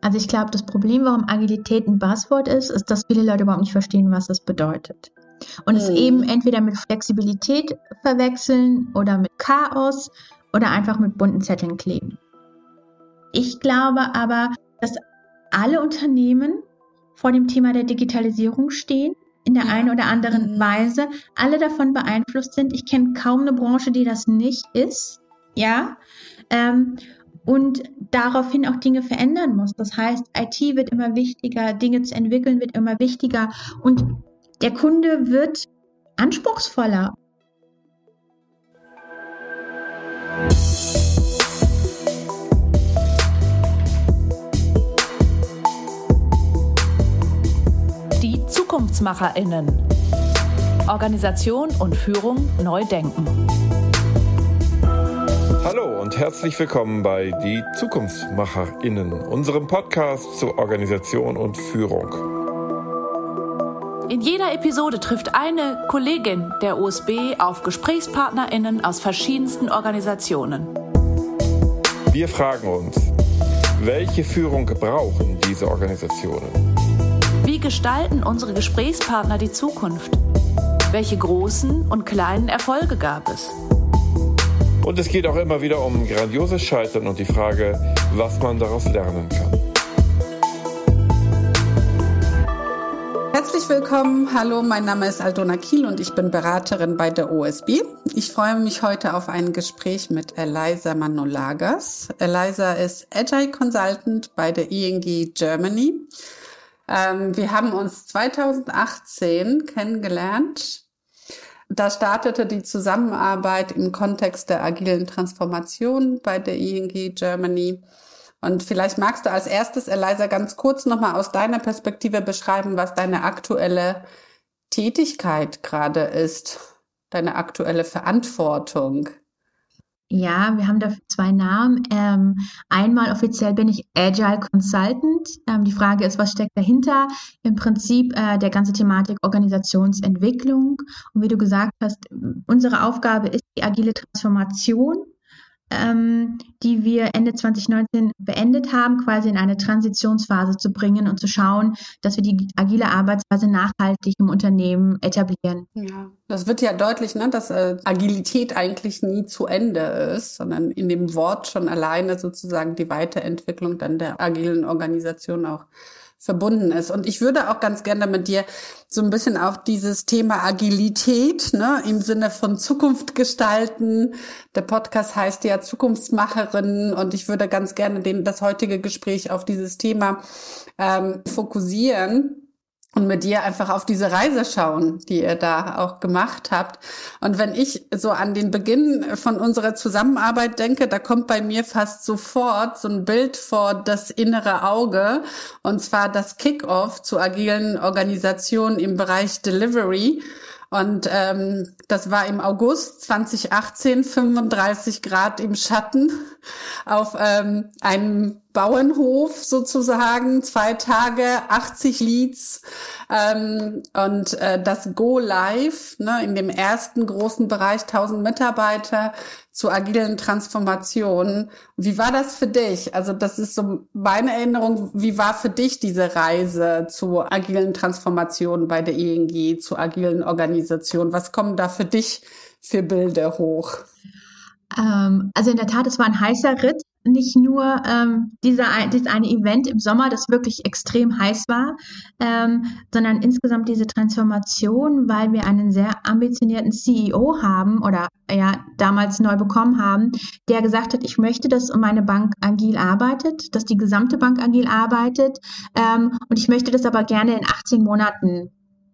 Also ich glaube, das Problem, warum Agilität ein Buzzword ist, ist, dass viele Leute überhaupt nicht verstehen, was das bedeutet. Und mhm. es eben entweder mit Flexibilität verwechseln oder mit Chaos oder einfach mit bunten Zetteln kleben. Ich glaube aber, dass alle Unternehmen vor dem Thema der Digitalisierung stehen, in der ja. einen oder anderen mhm. Weise, alle davon beeinflusst sind. Ich kenne kaum eine Branche, die das nicht ist. Ja. Ähm, und daraufhin auch Dinge verändern muss. Das heißt, IT wird immer wichtiger, Dinge zu entwickeln wird immer wichtiger und der Kunde wird anspruchsvoller. Die Zukunftsmacherinnen. Organisation und Führung neu denken. Hallo und herzlich willkommen bei Die Zukunftsmacherinnen, unserem Podcast zur Organisation und Führung. In jeder Episode trifft eine Kollegin der USB auf GesprächspartnerInnen aus verschiedensten Organisationen. Wir fragen uns, welche Führung brauchen diese Organisationen? Wie gestalten unsere Gesprächspartner die Zukunft? Welche großen und kleinen Erfolge gab es? Und es geht auch immer wieder um grandioses Scheitern und die Frage, was man daraus lernen kann. Herzlich willkommen. Hallo, mein Name ist Aldona Kiel und ich bin Beraterin bei der OSB. Ich freue mich heute auf ein Gespräch mit Eliza Manolagas. Eliza ist Agile Consultant bei der ING Germany. Ähm, wir haben uns 2018 kennengelernt. Da startete die Zusammenarbeit im Kontext der agilen Transformation bei der ING Germany. Und vielleicht magst du als erstes, Eliza, ganz kurz nochmal aus deiner Perspektive beschreiben, was deine aktuelle Tätigkeit gerade ist, deine aktuelle Verantwortung. Ja, wir haben dafür zwei Namen. Ähm, einmal offiziell bin ich Agile Consultant. Ähm, die Frage ist, was steckt dahinter? Im Prinzip äh, der ganze Thematik Organisationsentwicklung. Und wie du gesagt hast, unsere Aufgabe ist die agile Transformation ähm, die wir Ende 2019 beendet haben, quasi in eine Transitionsphase zu bringen und zu schauen, dass wir die agile Arbeitsweise nachhaltig im Unternehmen etablieren. Ja, das wird ja deutlich, ne, dass äh, Agilität eigentlich nie zu Ende ist, sondern in dem Wort schon alleine sozusagen die Weiterentwicklung dann der agilen Organisation auch verbunden ist. Und ich würde auch ganz gerne mit dir so ein bisschen auf dieses Thema Agilität, ne, im Sinne von Zukunft gestalten. Der Podcast heißt ja Zukunftsmacherinnen und ich würde ganz gerne den, das heutige Gespräch auf dieses Thema ähm, fokussieren und mit dir einfach auf diese Reise schauen, die ihr da auch gemacht habt. Und wenn ich so an den Beginn von unserer Zusammenarbeit denke, da kommt bei mir fast sofort so ein Bild vor das innere Auge, und zwar das Kickoff zu agilen Organisationen im Bereich Delivery. Und ähm, das war im August 2018, 35 Grad im Schatten auf ähm, einem Bauernhof sozusagen, zwei Tage, 80 Leads ähm, und äh, das Go Live ne, in dem ersten großen Bereich, 1000 Mitarbeiter zu agilen Transformationen. Wie war das für dich? Also das ist so meine Erinnerung. Wie war für dich diese Reise zu agilen Transformationen bei der ING, zu agilen Organisationen? Was kommen da für dich für Bilder hoch? Ähm, also in der Tat, es war ein heißer Ritt. Nicht nur ähm, dieser, dieses eine Event im Sommer, das wirklich extrem heiß war, ähm, sondern insgesamt diese Transformation, weil wir einen sehr ambitionierten CEO haben oder ja damals neu bekommen haben, der gesagt hat, ich möchte, dass meine Bank agil arbeitet, dass die gesamte Bank agil arbeitet ähm, und ich möchte das aber gerne in 18 Monaten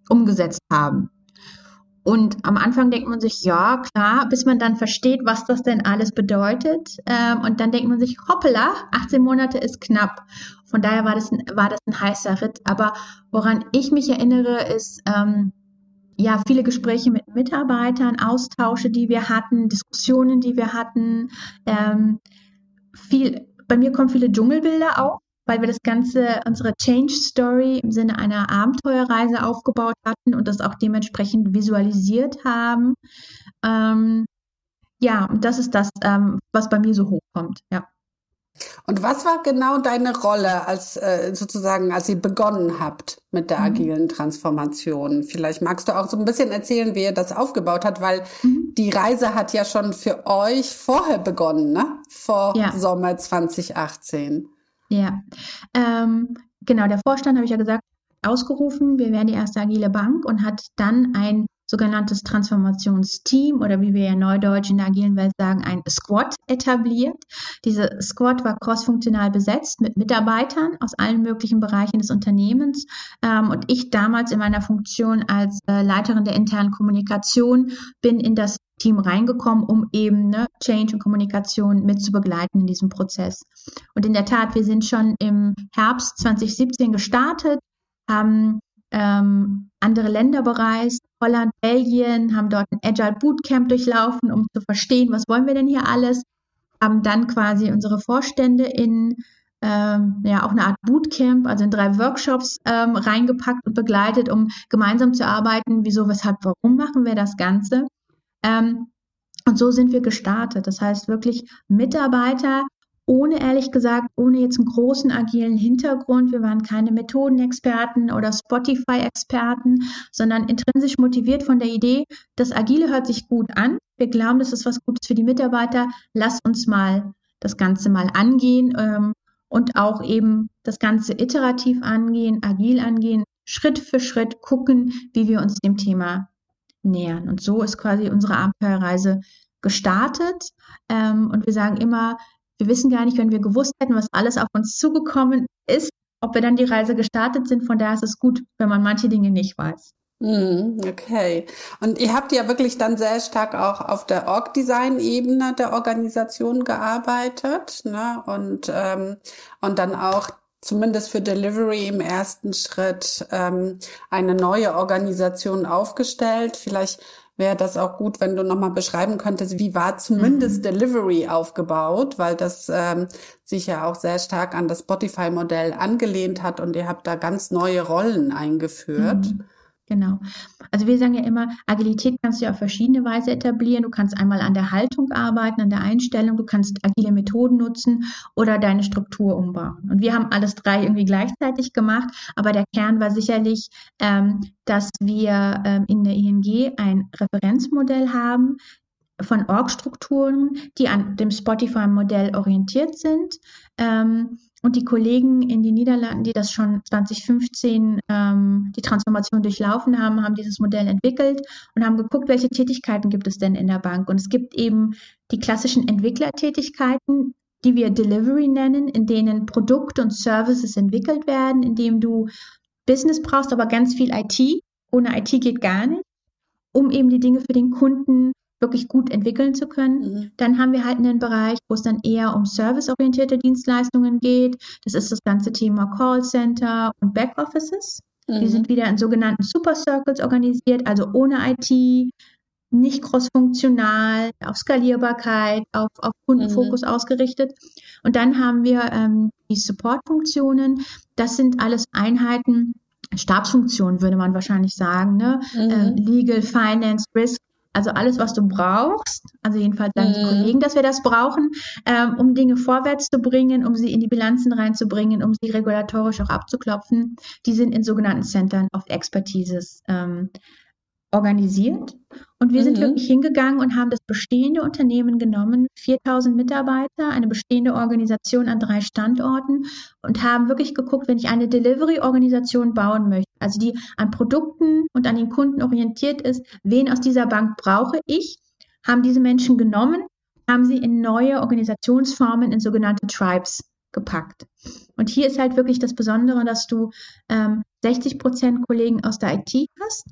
umgesetzt haben. Und am Anfang denkt man sich, ja, klar, bis man dann versteht, was das denn alles bedeutet. Ähm, und dann denkt man sich, hoppala, 18 Monate ist knapp. Von daher war das ein, war das ein heißer Ritt. Aber woran ich mich erinnere, ist, ähm, ja, viele Gespräche mit Mitarbeitern, Austausche, die wir hatten, Diskussionen, die wir hatten. Ähm, viel, bei mir kommen viele Dschungelbilder auf weil wir das Ganze, unsere Change Story im Sinne einer Abenteuerreise aufgebaut hatten und das auch dementsprechend visualisiert haben. Ähm, ja, und das ist das, ähm, was bei mir so hochkommt, ja. Und was war genau deine Rolle als äh, sozusagen, als ihr begonnen habt mit der mhm. agilen Transformation? Vielleicht magst du auch so ein bisschen erzählen, wie ihr das aufgebaut hat, weil mhm. die Reise hat ja schon für euch vorher begonnen, ne? Vor ja. Sommer 2018. Ja, ähm, genau. Der Vorstand habe ich ja gesagt ausgerufen. Wir werden die erste agile Bank und hat dann ein sogenanntes Transformationsteam oder wie wir ja neudeutsch in der agilen Welt sagen, ein Squad etabliert. Diese Squad war crossfunktional besetzt mit Mitarbeitern aus allen möglichen Bereichen des Unternehmens. Ähm, und ich damals in meiner Funktion als äh, Leiterin der internen Kommunikation bin in das Team reingekommen, um eben ne, Change und Kommunikation mit zu begleiten in diesem Prozess. Und in der Tat, wir sind schon im Herbst 2017 gestartet, haben ähm, andere Länder bereist, Holland, Belgien, haben dort ein Agile Bootcamp durchlaufen, um zu verstehen, was wollen wir denn hier alles, haben dann quasi unsere Vorstände in ähm, ja auch eine Art Bootcamp, also in drei Workshops ähm, reingepackt und begleitet, um gemeinsam zu arbeiten, wieso, weshalb, warum machen wir das Ganze. Ähm, und so sind wir gestartet. Das heißt wirklich Mitarbeiter ohne ehrlich gesagt, ohne jetzt einen großen agilen Hintergrund. Wir waren keine Methodenexperten oder Spotify-Experten, sondern intrinsisch motiviert von der Idee, das Agile hört sich gut an. Wir glauben, das ist was Gutes für die Mitarbeiter. Lass uns mal das Ganze mal angehen ähm, und auch eben das Ganze iterativ angehen, agil angehen, Schritt für Schritt gucken, wie wir uns dem Thema nähern. Und so ist quasi unsere Abenteuerreise gestartet. Ähm, und wir sagen immer, wir wissen gar nicht, wenn wir gewusst hätten, was alles auf uns zugekommen ist, ob wir dann die Reise gestartet sind. Von daher ist es gut, wenn man manche Dinge nicht weiß. Hm, okay. Und ihr habt ja wirklich dann sehr stark auch auf der Org-Design-Ebene der Organisation gearbeitet, ne? Und, ähm, und dann auch zumindest für Delivery im ersten Schritt ähm, eine neue Organisation aufgestellt. Vielleicht wäre das auch gut, wenn du nochmal beschreiben könntest, wie war zumindest mhm. Delivery aufgebaut, weil das ähm, sich ja auch sehr stark an das Spotify-Modell angelehnt hat und ihr habt da ganz neue Rollen eingeführt. Mhm. Genau. Also wir sagen ja immer, Agilität kannst du ja auf verschiedene Weise etablieren. Du kannst einmal an der Haltung arbeiten, an der Einstellung, du kannst agile Methoden nutzen oder deine Struktur umbauen. Und wir haben alles drei irgendwie gleichzeitig gemacht, aber der Kern war sicherlich, ähm, dass wir ähm, in der ING ein Referenzmodell haben, von Org-Strukturen, die an dem Spotify-Modell orientiert sind. Ähm, und die Kollegen in den Niederlanden, die das schon 2015 ähm, die Transformation durchlaufen haben, haben dieses Modell entwickelt und haben geguckt, welche Tätigkeiten gibt es denn in der Bank. Und es gibt eben die klassischen Entwicklertätigkeiten, die wir Delivery nennen, in denen Produkte und Services entwickelt werden, in dem du Business brauchst, aber ganz viel IT. Ohne IT geht gar nicht, um eben die Dinge für den Kunden wirklich gut entwickeln zu können. Mhm. Dann haben wir halt einen Bereich, wo es dann eher um serviceorientierte Dienstleistungen geht. Das ist das ganze Thema Callcenter und Backoffices. Mhm. Die sind wieder in sogenannten Super Circles organisiert, also ohne IT, nicht crossfunktional, auf Skalierbarkeit, auf, auf Kundenfokus mhm. ausgerichtet. Und dann haben wir ähm, die Support-Funktionen. Das sind alles Einheiten, Stabsfunktionen würde man wahrscheinlich sagen, ne? Mhm. Äh, Legal, Finance, Risk, also alles, was du brauchst, also jedenfalls sagen mhm. die Kollegen, dass wir das brauchen, ähm, um Dinge vorwärts zu bringen, um sie in die Bilanzen reinzubringen, um sie regulatorisch auch abzuklopfen, die sind in sogenannten Centern of Expertises ähm, organisiert. Und wir mhm. sind wirklich hingegangen und haben das bestehende Unternehmen genommen, 4000 Mitarbeiter, eine bestehende Organisation an drei Standorten und haben wirklich geguckt, wenn ich eine Delivery-Organisation bauen möchte, also die an Produkten und an den Kunden orientiert ist, wen aus dieser Bank brauche ich, haben diese Menschen genommen, haben sie in neue Organisationsformen, in sogenannte Tribes gepackt. Und hier ist halt wirklich das Besondere, dass du ähm, 60 Prozent Kollegen aus der IT hast,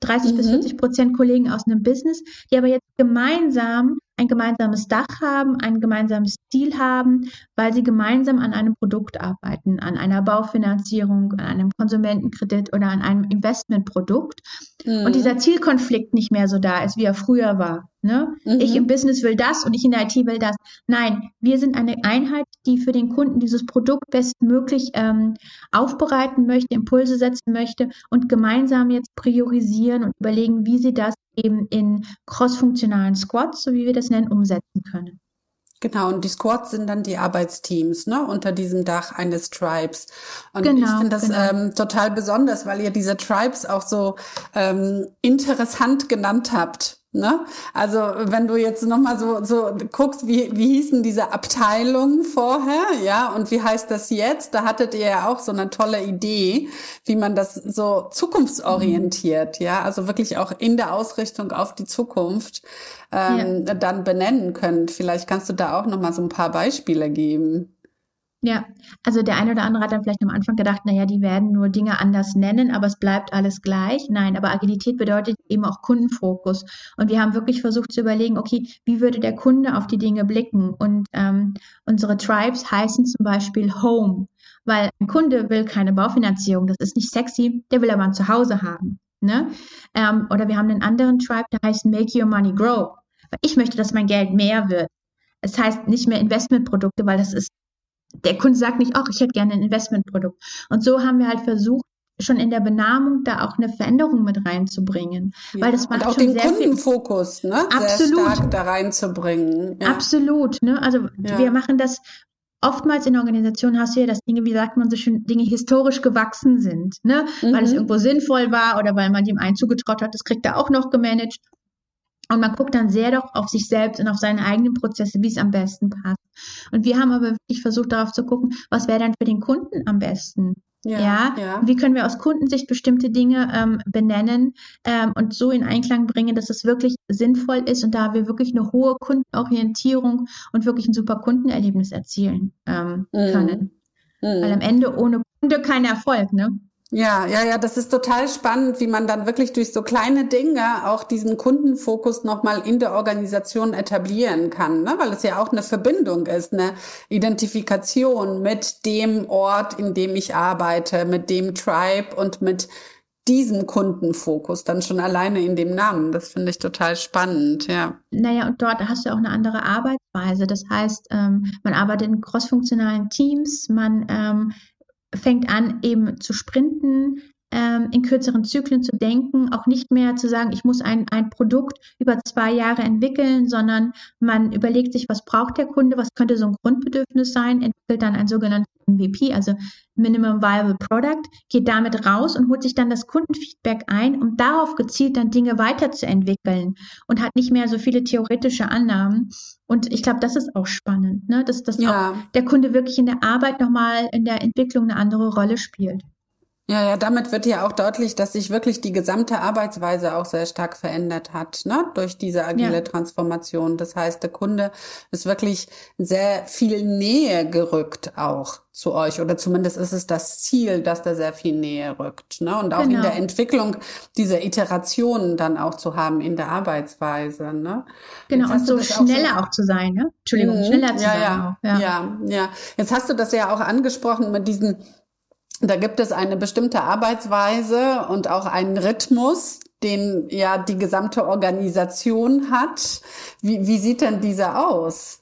30 mhm. bis 40 Prozent Kollegen aus einem Business, die aber jetzt gemeinsam ein gemeinsames Dach haben, ein gemeinsames Ziel haben, weil sie gemeinsam an einem Produkt arbeiten, an einer Baufinanzierung, an einem Konsumentenkredit oder an einem Investmentprodukt. Mhm. Und dieser Zielkonflikt nicht mehr so da ist, wie er früher war. Ne? Mhm. Ich im Business will das und ich in der IT will das. Nein, wir sind eine Einheit, die für den Kunden dieses Produkt bestmöglich ähm, aufbereiten möchte, Impulse setzen möchte und gemeinsam jetzt priorisieren und überlegen, wie sie das eben in crossfunktionalen Squads, so wie wir das nennen, umsetzen können. Genau, und die Squads sind dann die Arbeitsteams, ne, unter diesem Dach eines Tribes. Und Genau, ich finde das genau. ähm, total besonders, weil ihr diese Tribes auch so ähm, interessant genannt habt. Ne? Also wenn du jetzt nochmal so, so guckst, wie, wie hießen diese Abteilungen vorher, ja, und wie heißt das jetzt? Da hattet ihr ja auch so eine tolle Idee, wie man das so zukunftsorientiert, ja, also wirklich auch in der Ausrichtung auf die Zukunft ähm, dann benennen könnt. Vielleicht kannst du da auch nochmal so ein paar Beispiele geben. Ja, also der eine oder andere hat dann vielleicht am Anfang gedacht, naja, die werden nur Dinge anders nennen, aber es bleibt alles gleich. Nein, aber Agilität bedeutet eben auch Kundenfokus. Und wir haben wirklich versucht zu überlegen, okay, wie würde der Kunde auf die Dinge blicken? Und ähm, unsere Tribes heißen zum Beispiel Home, weil ein Kunde will keine Baufinanzierung, das ist nicht sexy, der will aber ein Zuhause haben. Ne? Ähm, oder wir haben einen anderen Tribe, der heißt Make Your Money Grow. Weil ich möchte, dass mein Geld mehr wird. Es heißt nicht mehr Investmentprodukte, weil das ist der Kunde sagt nicht, ach, ich hätte gerne ein Investmentprodukt. Und so haben wir halt versucht, schon in der Benamung da auch eine Veränderung mit reinzubringen. Ja, Weil das macht und auch schon den. Kundenfokus, ne, Absolut. sehr stark da reinzubringen. Ja. Absolut, ne? Also Ja. wir machen das oftmals in Organisationen hast du ja, dass Dinge, wie sagt man so schön, Dinge historisch gewachsen sind, ne? Weil es Mhm. irgendwo sinnvoll war oder weil man dem einen zugetraut hat, das kriegt er auch noch gemanagt. Und man guckt dann sehr doch auf sich selbst und auf seine eigenen Prozesse, wie es am besten passt. Und wir haben aber wirklich versucht, darauf zu gucken, was wäre dann für den Kunden am besten? Ja, Ja, ja. wie können wir aus Kundensicht bestimmte Dinge ähm, benennen ähm, und so in Einklang bringen, dass es wirklich sinnvoll ist und da wir wirklich eine hohe Kundenorientierung und wirklich ein super Kundenerlebnis erzielen ähm, Mhm. können. Weil am Mhm. Ende ohne Kunde kein Erfolg, ne? Ja, ja, ja, das ist total spannend, wie man dann wirklich durch so kleine Dinge auch diesen Kundenfokus nochmal in der Organisation etablieren kann, ne? weil es ja auch eine Verbindung ist, eine Identifikation mit dem Ort, in dem ich arbeite, mit dem Tribe und mit diesem Kundenfokus dann schon alleine in dem Namen. Das finde ich total spannend, ja. Naja, und dort hast du auch eine andere Arbeitsweise. Das heißt, ähm, man arbeitet in crossfunktionalen Teams, man ähm, fängt an, eben zu sprinten, ähm, in kürzeren Zyklen zu denken, auch nicht mehr zu sagen, ich muss ein, ein Produkt über zwei Jahre entwickeln, sondern man überlegt sich, was braucht der Kunde, was könnte so ein Grundbedürfnis sein, entwickelt dann ein sogenanntes MVP, also Minimum Viable Product, geht damit raus und holt sich dann das Kundenfeedback ein, um darauf gezielt dann Dinge weiterzuentwickeln und hat nicht mehr so viele theoretische Annahmen. Und ich glaube, das ist auch spannend, ne? dass, dass Ja. auch der Kunde wirklich in der Arbeit nochmal in der Entwicklung eine andere Rolle spielt. Ja, ja, damit wird ja auch deutlich, dass sich wirklich die gesamte Arbeitsweise auch sehr stark verändert hat, ne, durch diese agile Ja. Transformation. Das heißt, der Kunde ist wirklich sehr viel Nähe gerückt auch zu euch oder zumindest ist es das Ziel, dass der sehr viel Nähe rückt, ne, und auch in Genau. der Entwicklung dieser Iterationen dann auch zu haben in der Arbeitsweise, ne. Genau, und so das auch schneller auch, zu sein, ne? Entschuldigung, Mhm. schneller zu ja, sein ja, auch. Ja. ja, ja. Jetzt hast du das ja auch angesprochen mit diesen, da gibt es eine bestimmte Arbeitsweise und auch einen Rhythmus, den ja die gesamte Organisation hat. Wie, wie sieht denn dieser aus?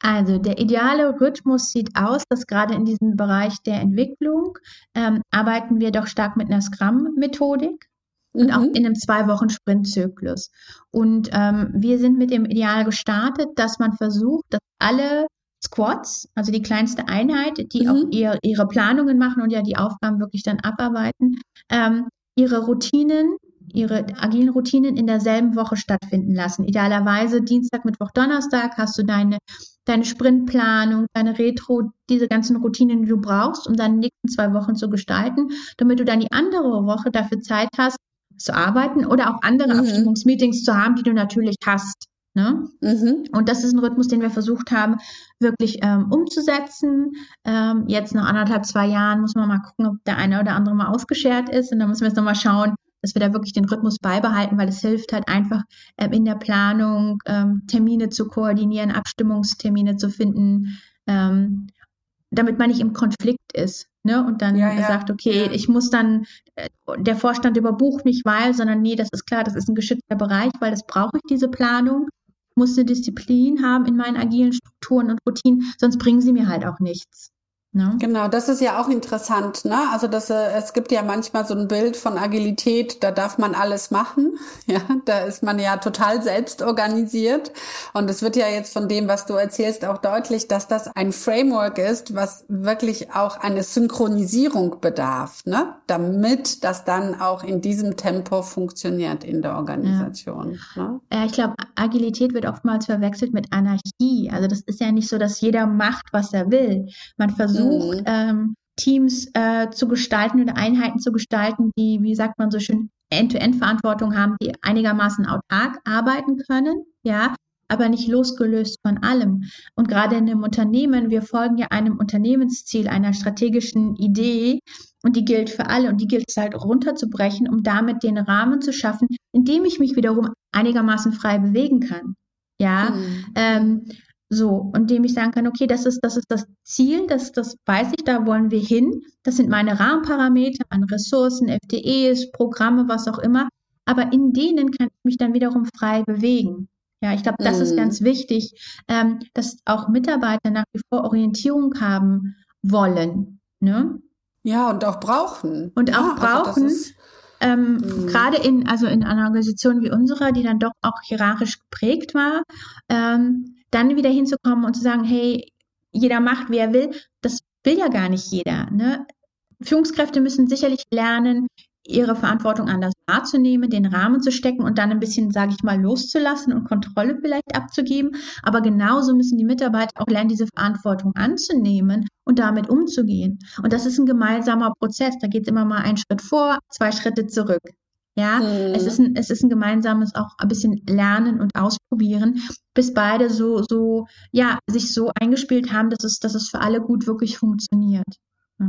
Also der ideale Rhythmus sieht aus, dass gerade in diesem Bereich der Entwicklung ähm, arbeiten wir doch stark mit einer Scrum-Methodik und auch Mhm. in einem zwei Wochen Sprintzyklus. Und ähm, wir sind mit dem Ideal gestartet, dass man versucht, dass alle Squads, also die kleinste Einheit, die Mhm. auch ihr, ihre Planungen machen und ja die Aufgaben wirklich dann abarbeiten, ähm, ihre Routinen, ihre agilen Routinen in derselben Woche stattfinden lassen. Idealerweise Dienstag, Mittwoch, Donnerstag hast du deine, deine Sprintplanung, deine Retro, diese ganzen Routinen, die du brauchst, um deine nächsten zwei Wochen zu gestalten, damit du dann die andere Woche dafür Zeit hast, zu arbeiten oder auch andere Mhm. Abstimmungsmeetings zu haben, die du natürlich hast. Ne? Mhm. Und das ist ein Rhythmus, den wir versucht haben, wirklich ähm, umzusetzen. Ähm, jetzt nach anderthalb, zwei Jahren muss man mal gucken, ob der eine oder andere mal ausgeschert ist. Und dann müssen wir jetzt nochmal schauen, dass wir da wirklich den Rhythmus beibehalten, weil es hilft halt einfach ähm, in der Planung, ähm, Termine zu koordinieren, Abstimmungstermine zu finden, ähm, damit man nicht im Konflikt ist. Ne? Und dann Ja, ja, sagt, okay, ja. ich muss dann, äh, der Vorstand überbucht mich, weil, sondern nee, das ist klar, das ist ein geschützter Bereich, weil das brauche ich, diese Planung muss eine Disziplin haben in meinen agilen Strukturen und Routinen, sonst bringen sie mir halt auch nichts. Ne? Genau, das ist ja auch interessant. Ne? Also das, äh, es gibt ja manchmal so ein Bild von Agilität, da darf man alles machen. Ja, da ist man ja total selbst organisiert. Und es wird ja jetzt von dem, was du erzählst, auch deutlich, dass das ein Framework ist, was wirklich auch eine Synchronisierung bedarf, ne? damit das dann auch in diesem Tempo funktioniert in der Organisation. Ja. Ne? Ja, ich glaube, Agilität wird oftmals verwechselt mit Anarchie. Also das ist ja nicht so, dass jeder macht, was er will. Man versucht versucht, mhm. ähm, Teams äh, zu gestalten oder Einheiten zu gestalten, die, wie sagt man so schön, End-to-End-Verantwortung haben, die einigermaßen autark arbeiten können, ja, aber nicht losgelöst von allem. Und gerade in einem Unternehmen, wir folgen ja einem Unternehmensziel, einer strategischen Idee und die gilt für alle und die gilt es halt runterzubrechen, um damit den Rahmen zu schaffen, in dem ich mich wiederum einigermaßen frei bewegen kann. Ja, mhm. ähm, so, und dem ich sagen kann, okay, das ist, das ist das Ziel, das, das weiß ich, da wollen wir hin. Das sind meine Rahmenparameter an Ressourcen, FDEs, Programme, was auch immer. Aber in denen kann ich mich dann wiederum frei bewegen. Ja, ich glaube, das mm. ist mhm. ganz wichtig, ähm, dass auch Mitarbeiter nach wie vor Orientierung haben wollen. Ne? Ja, und auch brauchen. Und ja, auch also brauchen. Also ähm, mhm. Gerade in, also in einer Organisation wie unserer, die dann doch auch hierarchisch geprägt war, ähm, dann wieder hinzukommen und zu sagen, hey, jeder macht, wie er will, das will ja gar nicht jeder. Ne? Führungskräfte müssen sicherlich lernen, ihre Verantwortung anders wahrzunehmen, den Rahmen zu stecken und dann ein bisschen, sage ich mal, loszulassen und Kontrolle vielleicht abzugeben. Aber genauso müssen die Mitarbeiter auch lernen, diese Verantwortung anzunehmen und damit umzugehen. Und das ist ein gemeinsamer Prozess. Da geht es immer mal einen Schritt vor, zwei Schritte zurück. Ja, mhm. es ist ein, es ist ein gemeinsames auch ein bisschen Lernen und Ausprobieren, bis beide so, so, ja, sich so eingespielt haben, dass es, dass es für alle gut wirklich funktioniert.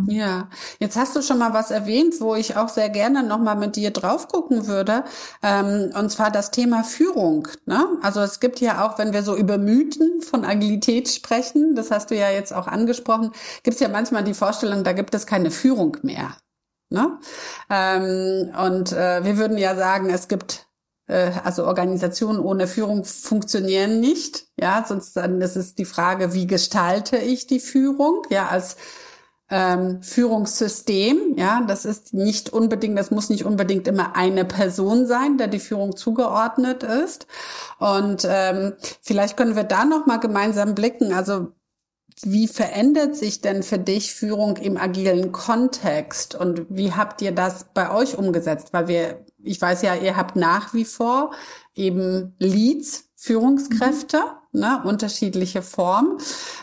Ja, jetzt hast du schon mal was erwähnt, wo ich auch sehr gerne nochmal mit dir drauf gucken würde, ähm, und zwar das Thema Führung. Ne? Also es gibt ja auch, wenn wir so über Mythen von Agilität sprechen, das hast du ja jetzt auch angesprochen, gibt es ja manchmal die Vorstellung, da gibt es keine Führung mehr. Ne? Ähm, und äh, wir würden ja sagen, es gibt äh, also Organisationen ohne Führung funktionieren nicht. Ja, sonst dann ist es die Frage, wie gestalte ich die Führung? Ja, als ähm, Führungssystem. Ja, das ist nicht unbedingt, das muss nicht unbedingt immer eine Person sein, der die Führung zugeordnet ist. Und ähm, vielleicht können wir da noch mal gemeinsam blicken. Also wie verändert sich denn für dich Führung im agilen Kontext und wie habt ihr das bei euch umgesetzt? Weil wir, ich weiß ja, ihr habt nach wie vor eben Leads, Führungskräfte, mhm. ne, unterschiedliche Formen,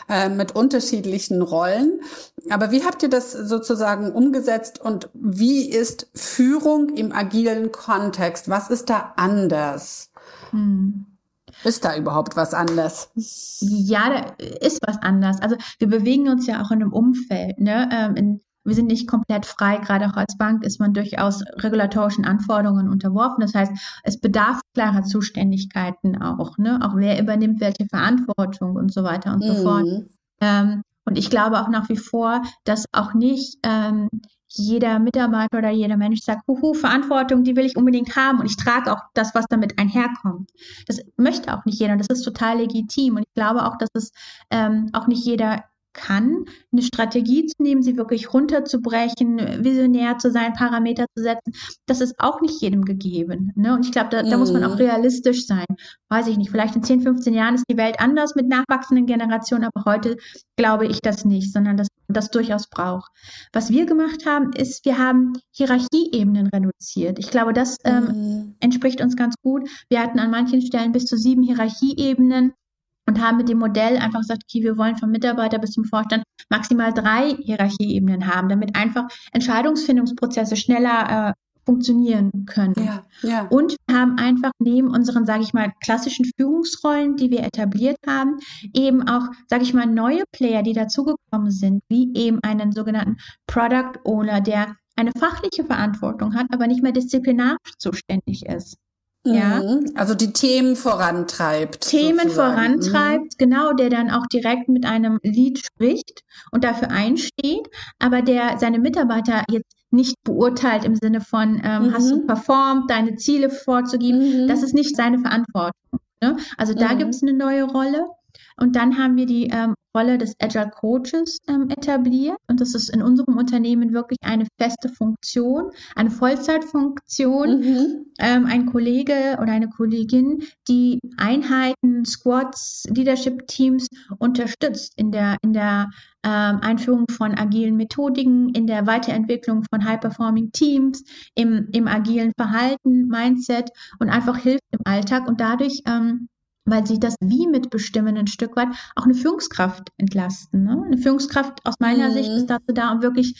äh, mit unterschiedlichen Rollen. Aber wie habt ihr das sozusagen umgesetzt und wie ist Führung im agilen Kontext? Was ist da anders? Mhm. Ist da überhaupt was anders? Ja, da ist was anders. Also wir bewegen uns ja auch in einem Umfeld. Ne? Ähm, in, wir sind nicht komplett frei. Gerade auch als Bank ist man durchaus regulatorischen Anforderungen unterworfen. Das heißt, es bedarf klarer Zuständigkeiten auch. Ne? Auch wer übernimmt welche Verantwortung und so weiter und so mhm. fort. Ähm, und ich glaube auch nach wie vor, dass auch nicht ähm, jeder Mitarbeiter oder jeder Mensch sagt, huhu, Verantwortung, die will ich unbedingt haben und ich trage auch das, was damit einherkommt. Das möchte auch nicht jeder und das ist total legitim. Und ich glaube auch, dass es ähm, auch nicht jeder kann, eine Strategie zu nehmen, sie wirklich runterzubrechen, visionär zu sein, Parameter zu setzen, das ist auch nicht jedem gegeben. Ne? Und ich glaube, da, da muss man auch mhm. realistisch sein. Weiß ich nicht, vielleicht in 10, 15 Jahren ist die Welt anders mit nachwachsenden Generationen, aber heute glaube ich das nicht, sondern dass das durchaus braucht. Was wir gemacht haben, ist, wir haben Hierarchieebenen reduziert. Ich glaube, das ähm, mhm. entspricht uns ganz gut. Wir hatten an manchen Stellen bis zu sieben Hierarchieebenen und haben mit dem Modell einfach gesagt, okay, wir wollen vom Mitarbeiter bis zum Vorstand maximal drei Hierarchieebenen haben, damit einfach Entscheidungsfindungsprozesse schneller äh, funktionieren können. Ja, ja. Und wir haben einfach neben unseren, sage ich mal, klassischen Führungsrollen, die wir etabliert haben, eben auch, sage ich mal, neue Player, die dazugekommen sind, wie eben einen sogenannten Product Owner, der eine fachliche Verantwortung hat, aber nicht mehr disziplinarisch zuständig ist. Ja. Mhm. Also die Themen vorantreibt. Themen sozusagen. vorantreibt, mhm. genau, der dann auch direkt mit einem Lied spricht und dafür einsteht, aber der seine Mitarbeiter jetzt nicht beurteilt im Sinne von, ähm, mhm. hast du performt, deine Ziele vorzugeben. Mhm. Das ist nicht seine Verantwortung. Ne? Also da mhm. gibt es eine neue Rolle. Und dann haben wir die ähm, Rolle des Agile Coaches ähm, etabliert. Und das ist in unserem Unternehmen wirklich eine feste Funktion, eine Vollzeitfunktion. Mhm. Ähm, ein Kollege oder eine Kollegin, die Einheiten, Squads, Leadership Teams unterstützt in der, in der ähm, Einführung von agilen Methodiken, in der Weiterentwicklung von High-Performing Teams, im, im agilen Verhalten, Mindset und einfach hilft im Alltag und dadurch ähm, weil sie das Wie mitbestimmen ein Stück weit, auch eine Führungskraft entlasten. Ne? Eine Führungskraft aus meiner mhm. Sicht ist dazu da, um wirklich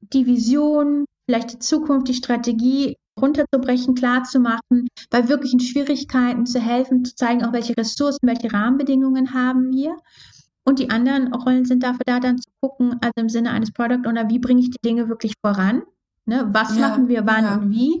die Vision, vielleicht die Zukunft, die Strategie runterzubrechen, klar zu machen, bei wirklichen Schwierigkeiten zu helfen, zu zeigen, auch welche Ressourcen, welche Rahmenbedingungen haben wir. Und die anderen Rollen sind dafür da, dann zu gucken, also im Sinne eines Product Owner, wie bringe ich die Dinge wirklich voran? Ne? Was ja, machen wir wann ja. und wie?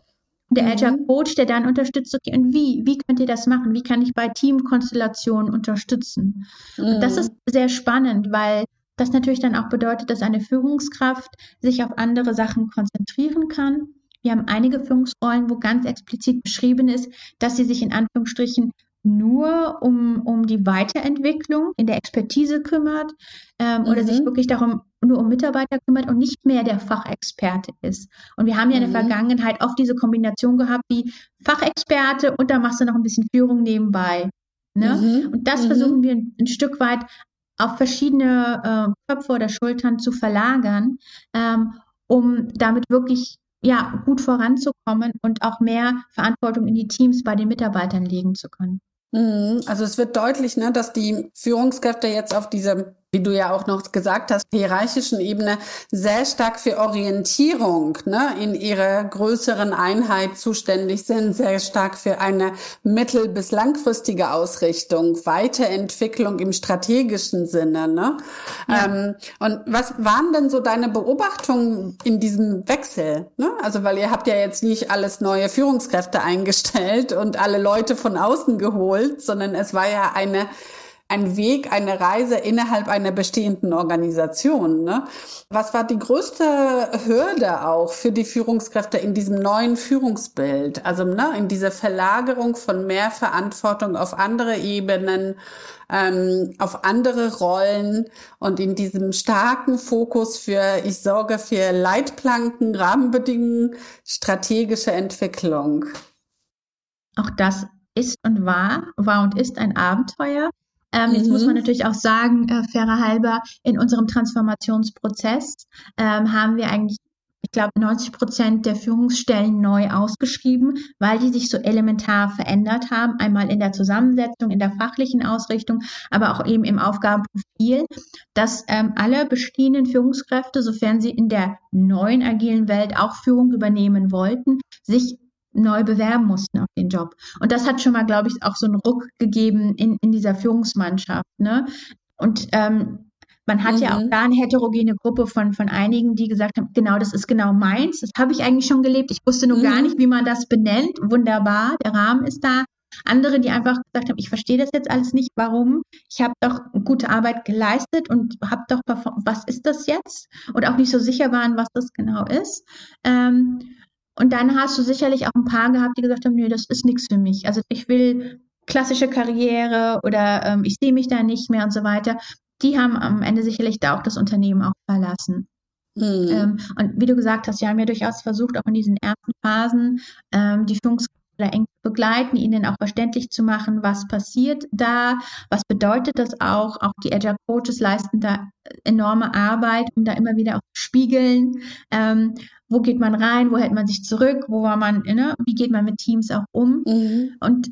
Der Agile mhm. Coach, der dann unterstützt, okay, und wie, wie könnt ihr das machen? Wie kann ich bei Teamkonstellationen unterstützen? Mhm. Und das mhm. ist sehr spannend, weil das natürlich dann auch bedeutet, dass eine Führungskraft sich auf andere Sachen konzentrieren kann. Wir haben einige Führungsrollen, wo ganz explizit beschrieben ist, dass sie sich in Anführungsstrichen nur um, um die Weiterentwicklung in der Expertise kümmert ähm, mhm. oder sich mhm. wirklich darum nur um Mitarbeiter kümmert und nicht mehr der Fachexperte ist. Und wir haben ja in der mhm. Vergangenheit oft diese Kombination gehabt, wie Fachexperte und da machst du noch ein bisschen Führung nebenbei. Ne? Mhm. Und das mhm. versuchen wir ein, ein, Stück weit auf verschiedene äh, Köpfe oder Schultern zu verlagern, ähm, um damit wirklich ja, gut voranzukommen und auch mehr Verantwortung in die Teams bei den Mitarbeitern legen zu können. Mhm. Also es wird deutlich, ne, dass die Führungskräfte jetzt auf diese wie du ja auch noch gesagt hast, hierarchischen Ebene sehr stark für Orientierung ne, in ihrer größeren Einheit zuständig sind, sehr stark für eine mittel- bis langfristige Ausrichtung, Weiterentwicklung im strategischen Sinne. Ne? Ja. Ähm, und was waren denn so deine Beobachtungen in diesem Wechsel? Ne? Also weil ihr habt ja jetzt nicht alles neue Führungskräfte eingestellt und alle Leute von außen geholt, sondern es war ja eine ein Weg, eine Reise innerhalb einer bestehenden Organisation. Ne? Was war die größte Hürde auch für die Führungskräfte in diesem neuen Führungsbild? Also ne, in dieser Verlagerung von mehr Verantwortung auf andere Ebenen, ähm, auf andere Rollen und in diesem starken Fokus für, ich sorge für Leitplanken, Rahmenbedingungen, strategische Entwicklung. Auch das ist und war, war und ist ein Abenteuer. Ähm, mhm. Jetzt muss man mhm. natürlich auch sagen, äh, fairer halber, in unserem Transformationsprozess ähm, haben wir eigentlich ich glaube, 90 Prozent der Führungsstellen neu ausgeschrieben, weil die sich so elementar verändert haben. Einmal in der Zusammensetzung, in der fachlichen Ausrichtung, aber auch eben im Aufgabenprofil, dass ähm, alle bestehenden Führungskräfte, sofern sie in der neuen agilen Welt auch Führung übernehmen wollten, sich neu bewerben mussten auf den Job. Und das hat schon mal, glaube ich, auch so einen Ruck gegeben in, in dieser Führungsmannschaft. Ne? Und ähm, man hat mhm. ja auch mhm. da eine heterogene Gruppe von, von einigen, die gesagt haben, genau, das ist genau meins, das habe ich eigentlich schon gelebt. Ich wusste nur mhm. gar nicht, wie man das benennt. Wunderbar, der Rahmen ist da. Andere, die einfach gesagt haben, ich verstehe das jetzt alles nicht, warum? Ich habe doch gute Arbeit geleistet und habe doch, was ist das jetzt? Und auch nicht so sicher waren, was das genau ist. Ähm, und dann hast du sicherlich auch ein paar gehabt, die gesagt haben, nee, das ist nichts für mich. Also ich will klassische Karriere oder ähm, ich sehe mich da nicht mehr und so weiter. Die haben am Ende sicherlich da auch das Unternehmen auch verlassen. Mhm. Ähm, und wie du gesagt hast, wir haben ja durchaus versucht, auch in diesen ersten Phasen ähm, die Führungskräfte eng begleiten, ihnen auch verständlich zu machen, was passiert da, was bedeutet das auch. Auch die Agile Coaches leisten da enorme Arbeit, um da immer wieder auch zu spiegeln, ähm, wo geht man rein, wo hält man sich zurück, wo war man, ne? wie geht man mit Teams auch um. Mhm. Und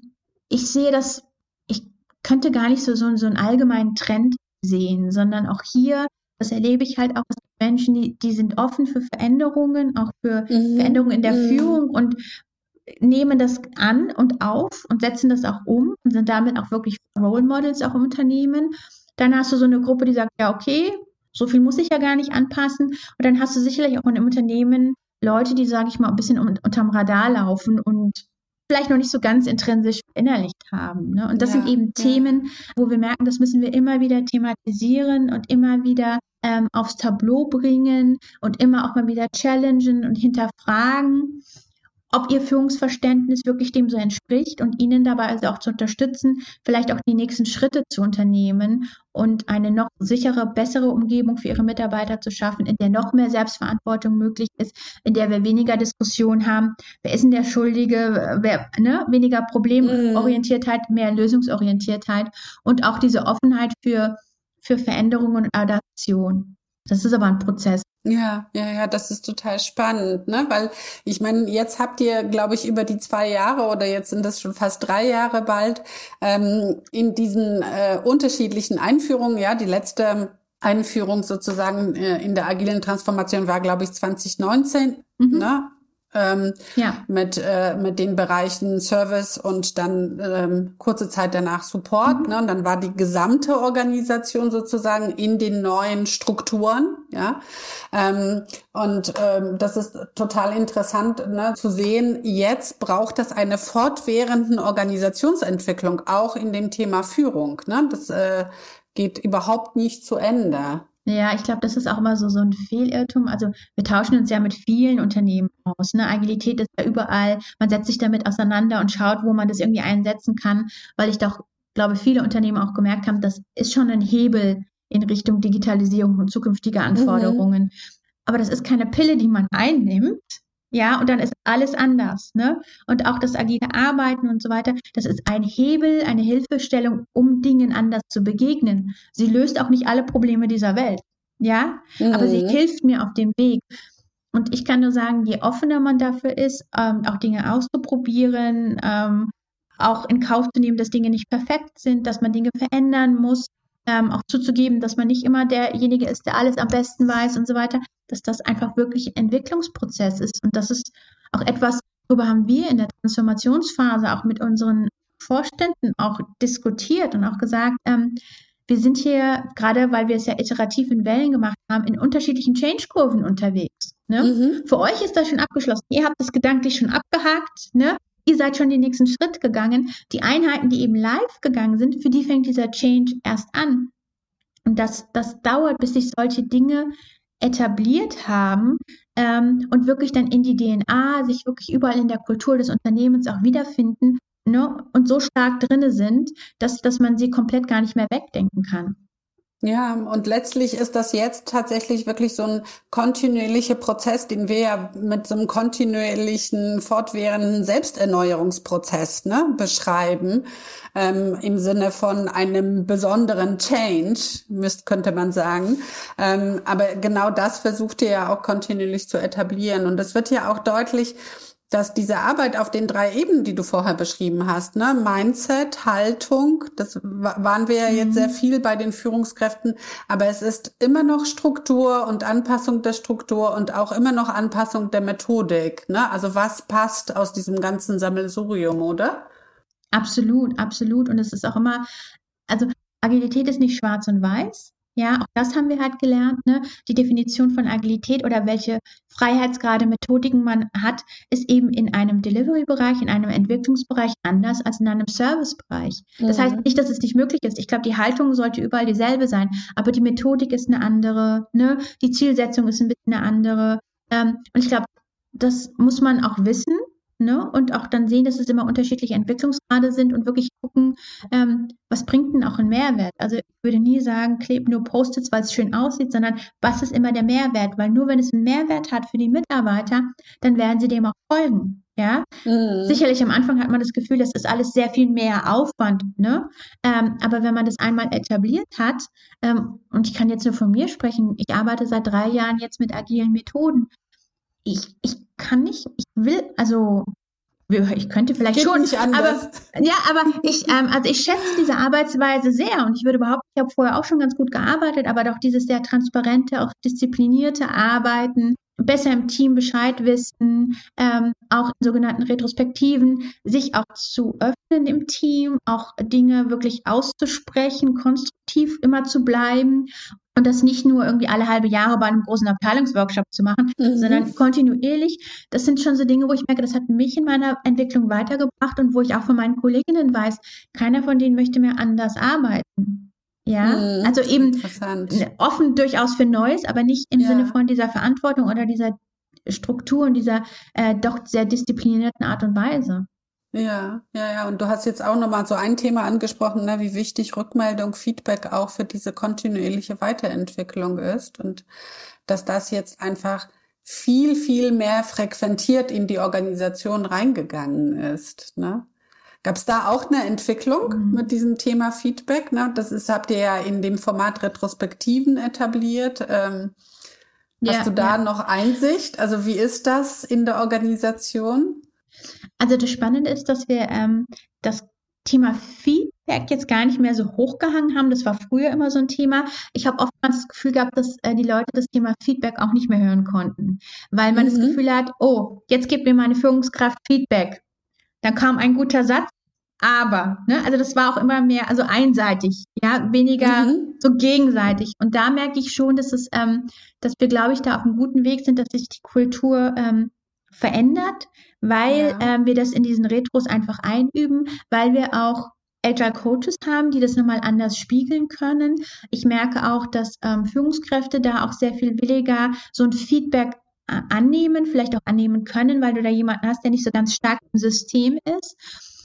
ich sehe das, ich könnte gar nicht so, so, so einen allgemeinen Trend sehen, sondern auch hier, das erlebe ich halt auch, Menschen, die, die sind offen für Veränderungen, auch für mhm. Veränderungen in der mhm. Führung und nehmen das an und auf und setzen das auch um und sind damit auch wirklich Role Models auch im Unternehmen. Dann hast du so eine Gruppe, die sagt, ja, okay, so viel muss ich ja gar nicht anpassen. Und dann hast du sicherlich auch in einem Unternehmen Leute, die, sage ich mal, ein bisschen unterm Radar laufen und vielleicht noch nicht so ganz intrinsisch verinnerlicht haben. Ne? Und das ja, sind eben ja. Themen, wo wir merken, das müssen wir immer wieder thematisieren und immer wieder ähm, aufs Tableau bringen und immer auch mal wieder challengen und hinterfragen. Ob ihr Führungsverständnis wirklich dem so entspricht und ihnen dabei also auch zu unterstützen, vielleicht auch die nächsten Schritte zu unternehmen und eine noch sichere, bessere Umgebung für ihre Mitarbeiter zu schaffen, in der noch mehr Selbstverantwortung möglich ist, in der wir weniger Diskussion haben, wer ist denn der Schuldige, wer, ne, weniger Problemorientiertheit, mehr Lösungsorientiertheit und auch diese Offenheit für, für Veränderungen und Adaption. Das ist aber ein Prozess. Ja, ja, ja, das ist total spannend, ne? Weil ich meine, jetzt habt ihr, glaube ich, über die zwei Jahre oder jetzt sind das schon fast drei Jahre bald ähm, in diesen äh, unterschiedlichen Einführungen. Ja, die letzte Einführung sozusagen äh, in der agilen Transformation war, glaube ich, 2019. Mhm. Ne? Ähm, ja. mit, äh, mit den Bereichen Service und dann ähm, kurze Zeit danach Support. Mhm. Ne? Und dann war die gesamte Organisation sozusagen in den neuen Strukturen. Ja, ähm, und ähm, das ist total interessant ne, zu sehen. Jetzt braucht das eine fortwährenden Organisationsentwicklung auch in dem Thema Führung. Ne? Das äh, geht überhaupt nicht zu Ende. Ja, ich glaube, das ist auch immer so, so ein Fehlirrtum. Also wir tauschen uns ja mit vielen Unternehmen aus. Ne? Agilität ist ja überall. Man setzt sich damit auseinander und schaut, wo man das irgendwie einsetzen kann, weil ich doch glaube, viele Unternehmen auch gemerkt haben, das ist schon ein Hebel in Richtung Digitalisierung und zukünftige mhm. Anforderungen. Mhm. Aber das ist keine Pille, die man einnimmt, ja, und dann ist alles anders, ne? Und auch das agile Arbeiten und so weiter, das ist ein Hebel, eine Hilfestellung, um Dingen anders zu begegnen. Sie löst auch nicht alle Probleme dieser Welt, ja, mhm. aber sie mhm. hilft mir auf dem Weg. Und ich kann nur sagen, je offener man dafür ist, ähm, auch Dinge auszuprobieren, ähm, auch in Kauf zu nehmen, dass Dinge nicht perfekt sind, dass man Dinge verändern muss, ähm, auch zuzugeben, dass man nicht immer derjenige ist, der alles am besten weiß und so weiter, dass das einfach wirklich ein Entwicklungsprozess ist. Und das ist auch etwas, darüber haben wir in der Transformationsphase auch mit unseren Vorständen auch diskutiert und auch gesagt, ähm, wir sind hier, gerade weil wir es ja iterativ in Wellen gemacht haben, in unterschiedlichen Change-Kurven unterwegs. Ne? Mhm. Für euch ist das schon abgeschlossen. Ihr habt es gedanklich schon abgehakt. Ne? Ihr seid schon den nächsten Schritt gegangen. Die Einheiten, die eben live gegangen sind, für die fängt dieser Change erst an. Und das, das dauert, bis sich solche Dinge etabliert haben ähm, und wirklich dann in die DNA, sich wirklich überall in der Kultur des Unternehmens auch wiederfinden ne, und so stark drinne sind, dass, dass man sie komplett gar nicht mehr wegdenken kann. Ja, und letztlich ist das jetzt tatsächlich wirklich so ein kontinuierlicher Prozess, den wir ja mit so einem kontinuierlichen, fortwährenden Selbsterneuerungsprozess ne, beschreiben, ähm, im Sinne von einem besonderen Change, müsst, könnte man sagen. Ähm, aber genau das versucht ihr ja auch kontinuierlich zu etablieren. Und es wird ja auch deutlich, dass diese Arbeit auf den drei Ebenen, die du vorher beschrieben hast, ne, Mindset, Haltung, das waren wir ja jetzt mhm. sehr viel bei den Führungskräften, aber es ist immer noch Struktur und Anpassung der Struktur und auch immer noch Anpassung der Methodik, ne? Also was passt aus diesem ganzen Sammelsurium, oder? Absolut, absolut. Und es ist auch immer, also Agilität ist nicht schwarz und weiß. Ja, auch das haben wir halt gelernt. Ne? Die Definition von Agilität oder welche Freiheitsgrade, Methodiken man hat, ist eben in einem Delivery-Bereich, in einem Entwicklungsbereich anders als in einem Service-Bereich. Das mhm. heißt nicht, dass es nicht möglich ist. Ich glaube, die Haltung sollte überall dieselbe sein, aber die Methodik ist eine andere, ne? die Zielsetzung ist ein bisschen eine andere. Ähm, und ich glaube, das muss man auch wissen Ne? Und auch dann sehen, dass es immer unterschiedliche Entwicklungsgrade sind und wirklich gucken, ähm, was bringt denn auch ein Mehrwert? Also ich würde nie sagen, kleb nur Post-its, weil es schön aussieht, sondern was ist immer der Mehrwert? Weil nur wenn es einen Mehrwert hat für die Mitarbeiter, dann werden sie dem auch folgen. Ja, mhm. sicherlich am Anfang hat man das Gefühl, das ist alles sehr viel mehr Aufwand, ne? Ähm, aber wenn man das einmal etabliert hat, ähm, und ich kann jetzt nur von mir sprechen, ich arbeite seit drei Jahren jetzt mit agilen Methoden. Ich, ich kann nicht, ich will, also ich könnte vielleicht Geht schon, aber ja, aber ich, ähm, also ich schätze diese Arbeitsweise sehr und ich würde behaupten, ich habe vorher auch schon ganz gut gearbeitet, aber doch dieses sehr transparente, auch disziplinierte Arbeiten, besser im Team Bescheid wissen, ähm, auch in sogenannten Retrospektiven, sich auch zu öffnen im Team, auch Dinge wirklich auszusprechen, konstruktiv immer zu bleiben und das nicht nur irgendwie alle halbe Jahre bei einem großen Abteilungsworkshop zu machen, mhm. sondern kontinuierlich. Das sind schon so Dinge, wo ich merke, das hat mich in meiner Entwicklung weitergebracht und wo ich auch von meinen Kolleginnen weiß, keiner von denen möchte mehr anders arbeiten. Ja, mhm. also eben offen durchaus für Neues, aber nicht im ja. Sinne von dieser Verantwortung oder dieser Struktur und dieser äh, doch sehr disziplinierten Art und Weise. Ja, ja, ja. Und du hast jetzt auch nochmal so ein Thema angesprochen, ne, wie wichtig Rückmeldung, Feedback auch für diese kontinuierliche Weiterentwicklung ist und dass das jetzt einfach viel, viel mehr frequentiert in die Organisation reingegangen ist. Ne? Gab es da auch eine Entwicklung mhm. mit diesem Thema Feedback? Ne? Das ist, habt ihr ja in dem Format Retrospektiven etabliert. Ähm, ja, hast du da ja. noch Einsicht? Also wie ist das in der Organisation? Also das Spannende ist, dass wir ähm, das Thema Feedback jetzt gar nicht mehr so hochgehangen haben. Das war früher immer so ein Thema. Ich habe oftmals das Gefühl gehabt, dass äh, die Leute das Thema Feedback auch nicht mehr hören konnten, weil man mhm. das Gefühl hat, oh, jetzt gibt mir meine Führungskraft Feedback. Dann kam ein guter Satz, aber, ne, also das war auch immer mehr, also einseitig, ja, weniger mhm. so gegenseitig. Und da merke ich schon, dass es, ähm, dass wir, glaube ich, da auf einem guten Weg sind, dass sich die Kultur ähm, verändert, weil ja. ähm, wir das in diesen Retros einfach einüben, weil wir auch Agile Coaches haben, die das nochmal anders spiegeln können. Ich merke auch, dass ähm, Führungskräfte da auch sehr viel williger so ein Feedback äh, annehmen, vielleicht auch annehmen können, weil du da jemanden hast, der nicht so ganz stark im System ist.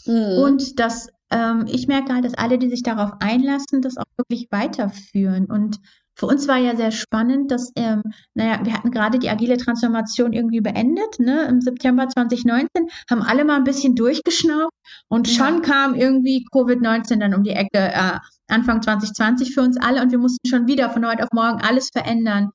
Mhm. Und dass ähm, ich merke halt, dass alle, die sich darauf einlassen, das auch wirklich weiterführen. Und für uns war ja sehr spannend, dass, ähm, naja, wir hatten gerade die agile Transformation irgendwie beendet, ne, im September 2019, haben alle mal ein bisschen durchgeschnauft und schon ja. kam irgendwie Covid-19 dann um die Ecke, äh, Anfang 2020 für uns alle und wir mussten schon wieder von heute auf morgen alles verändern.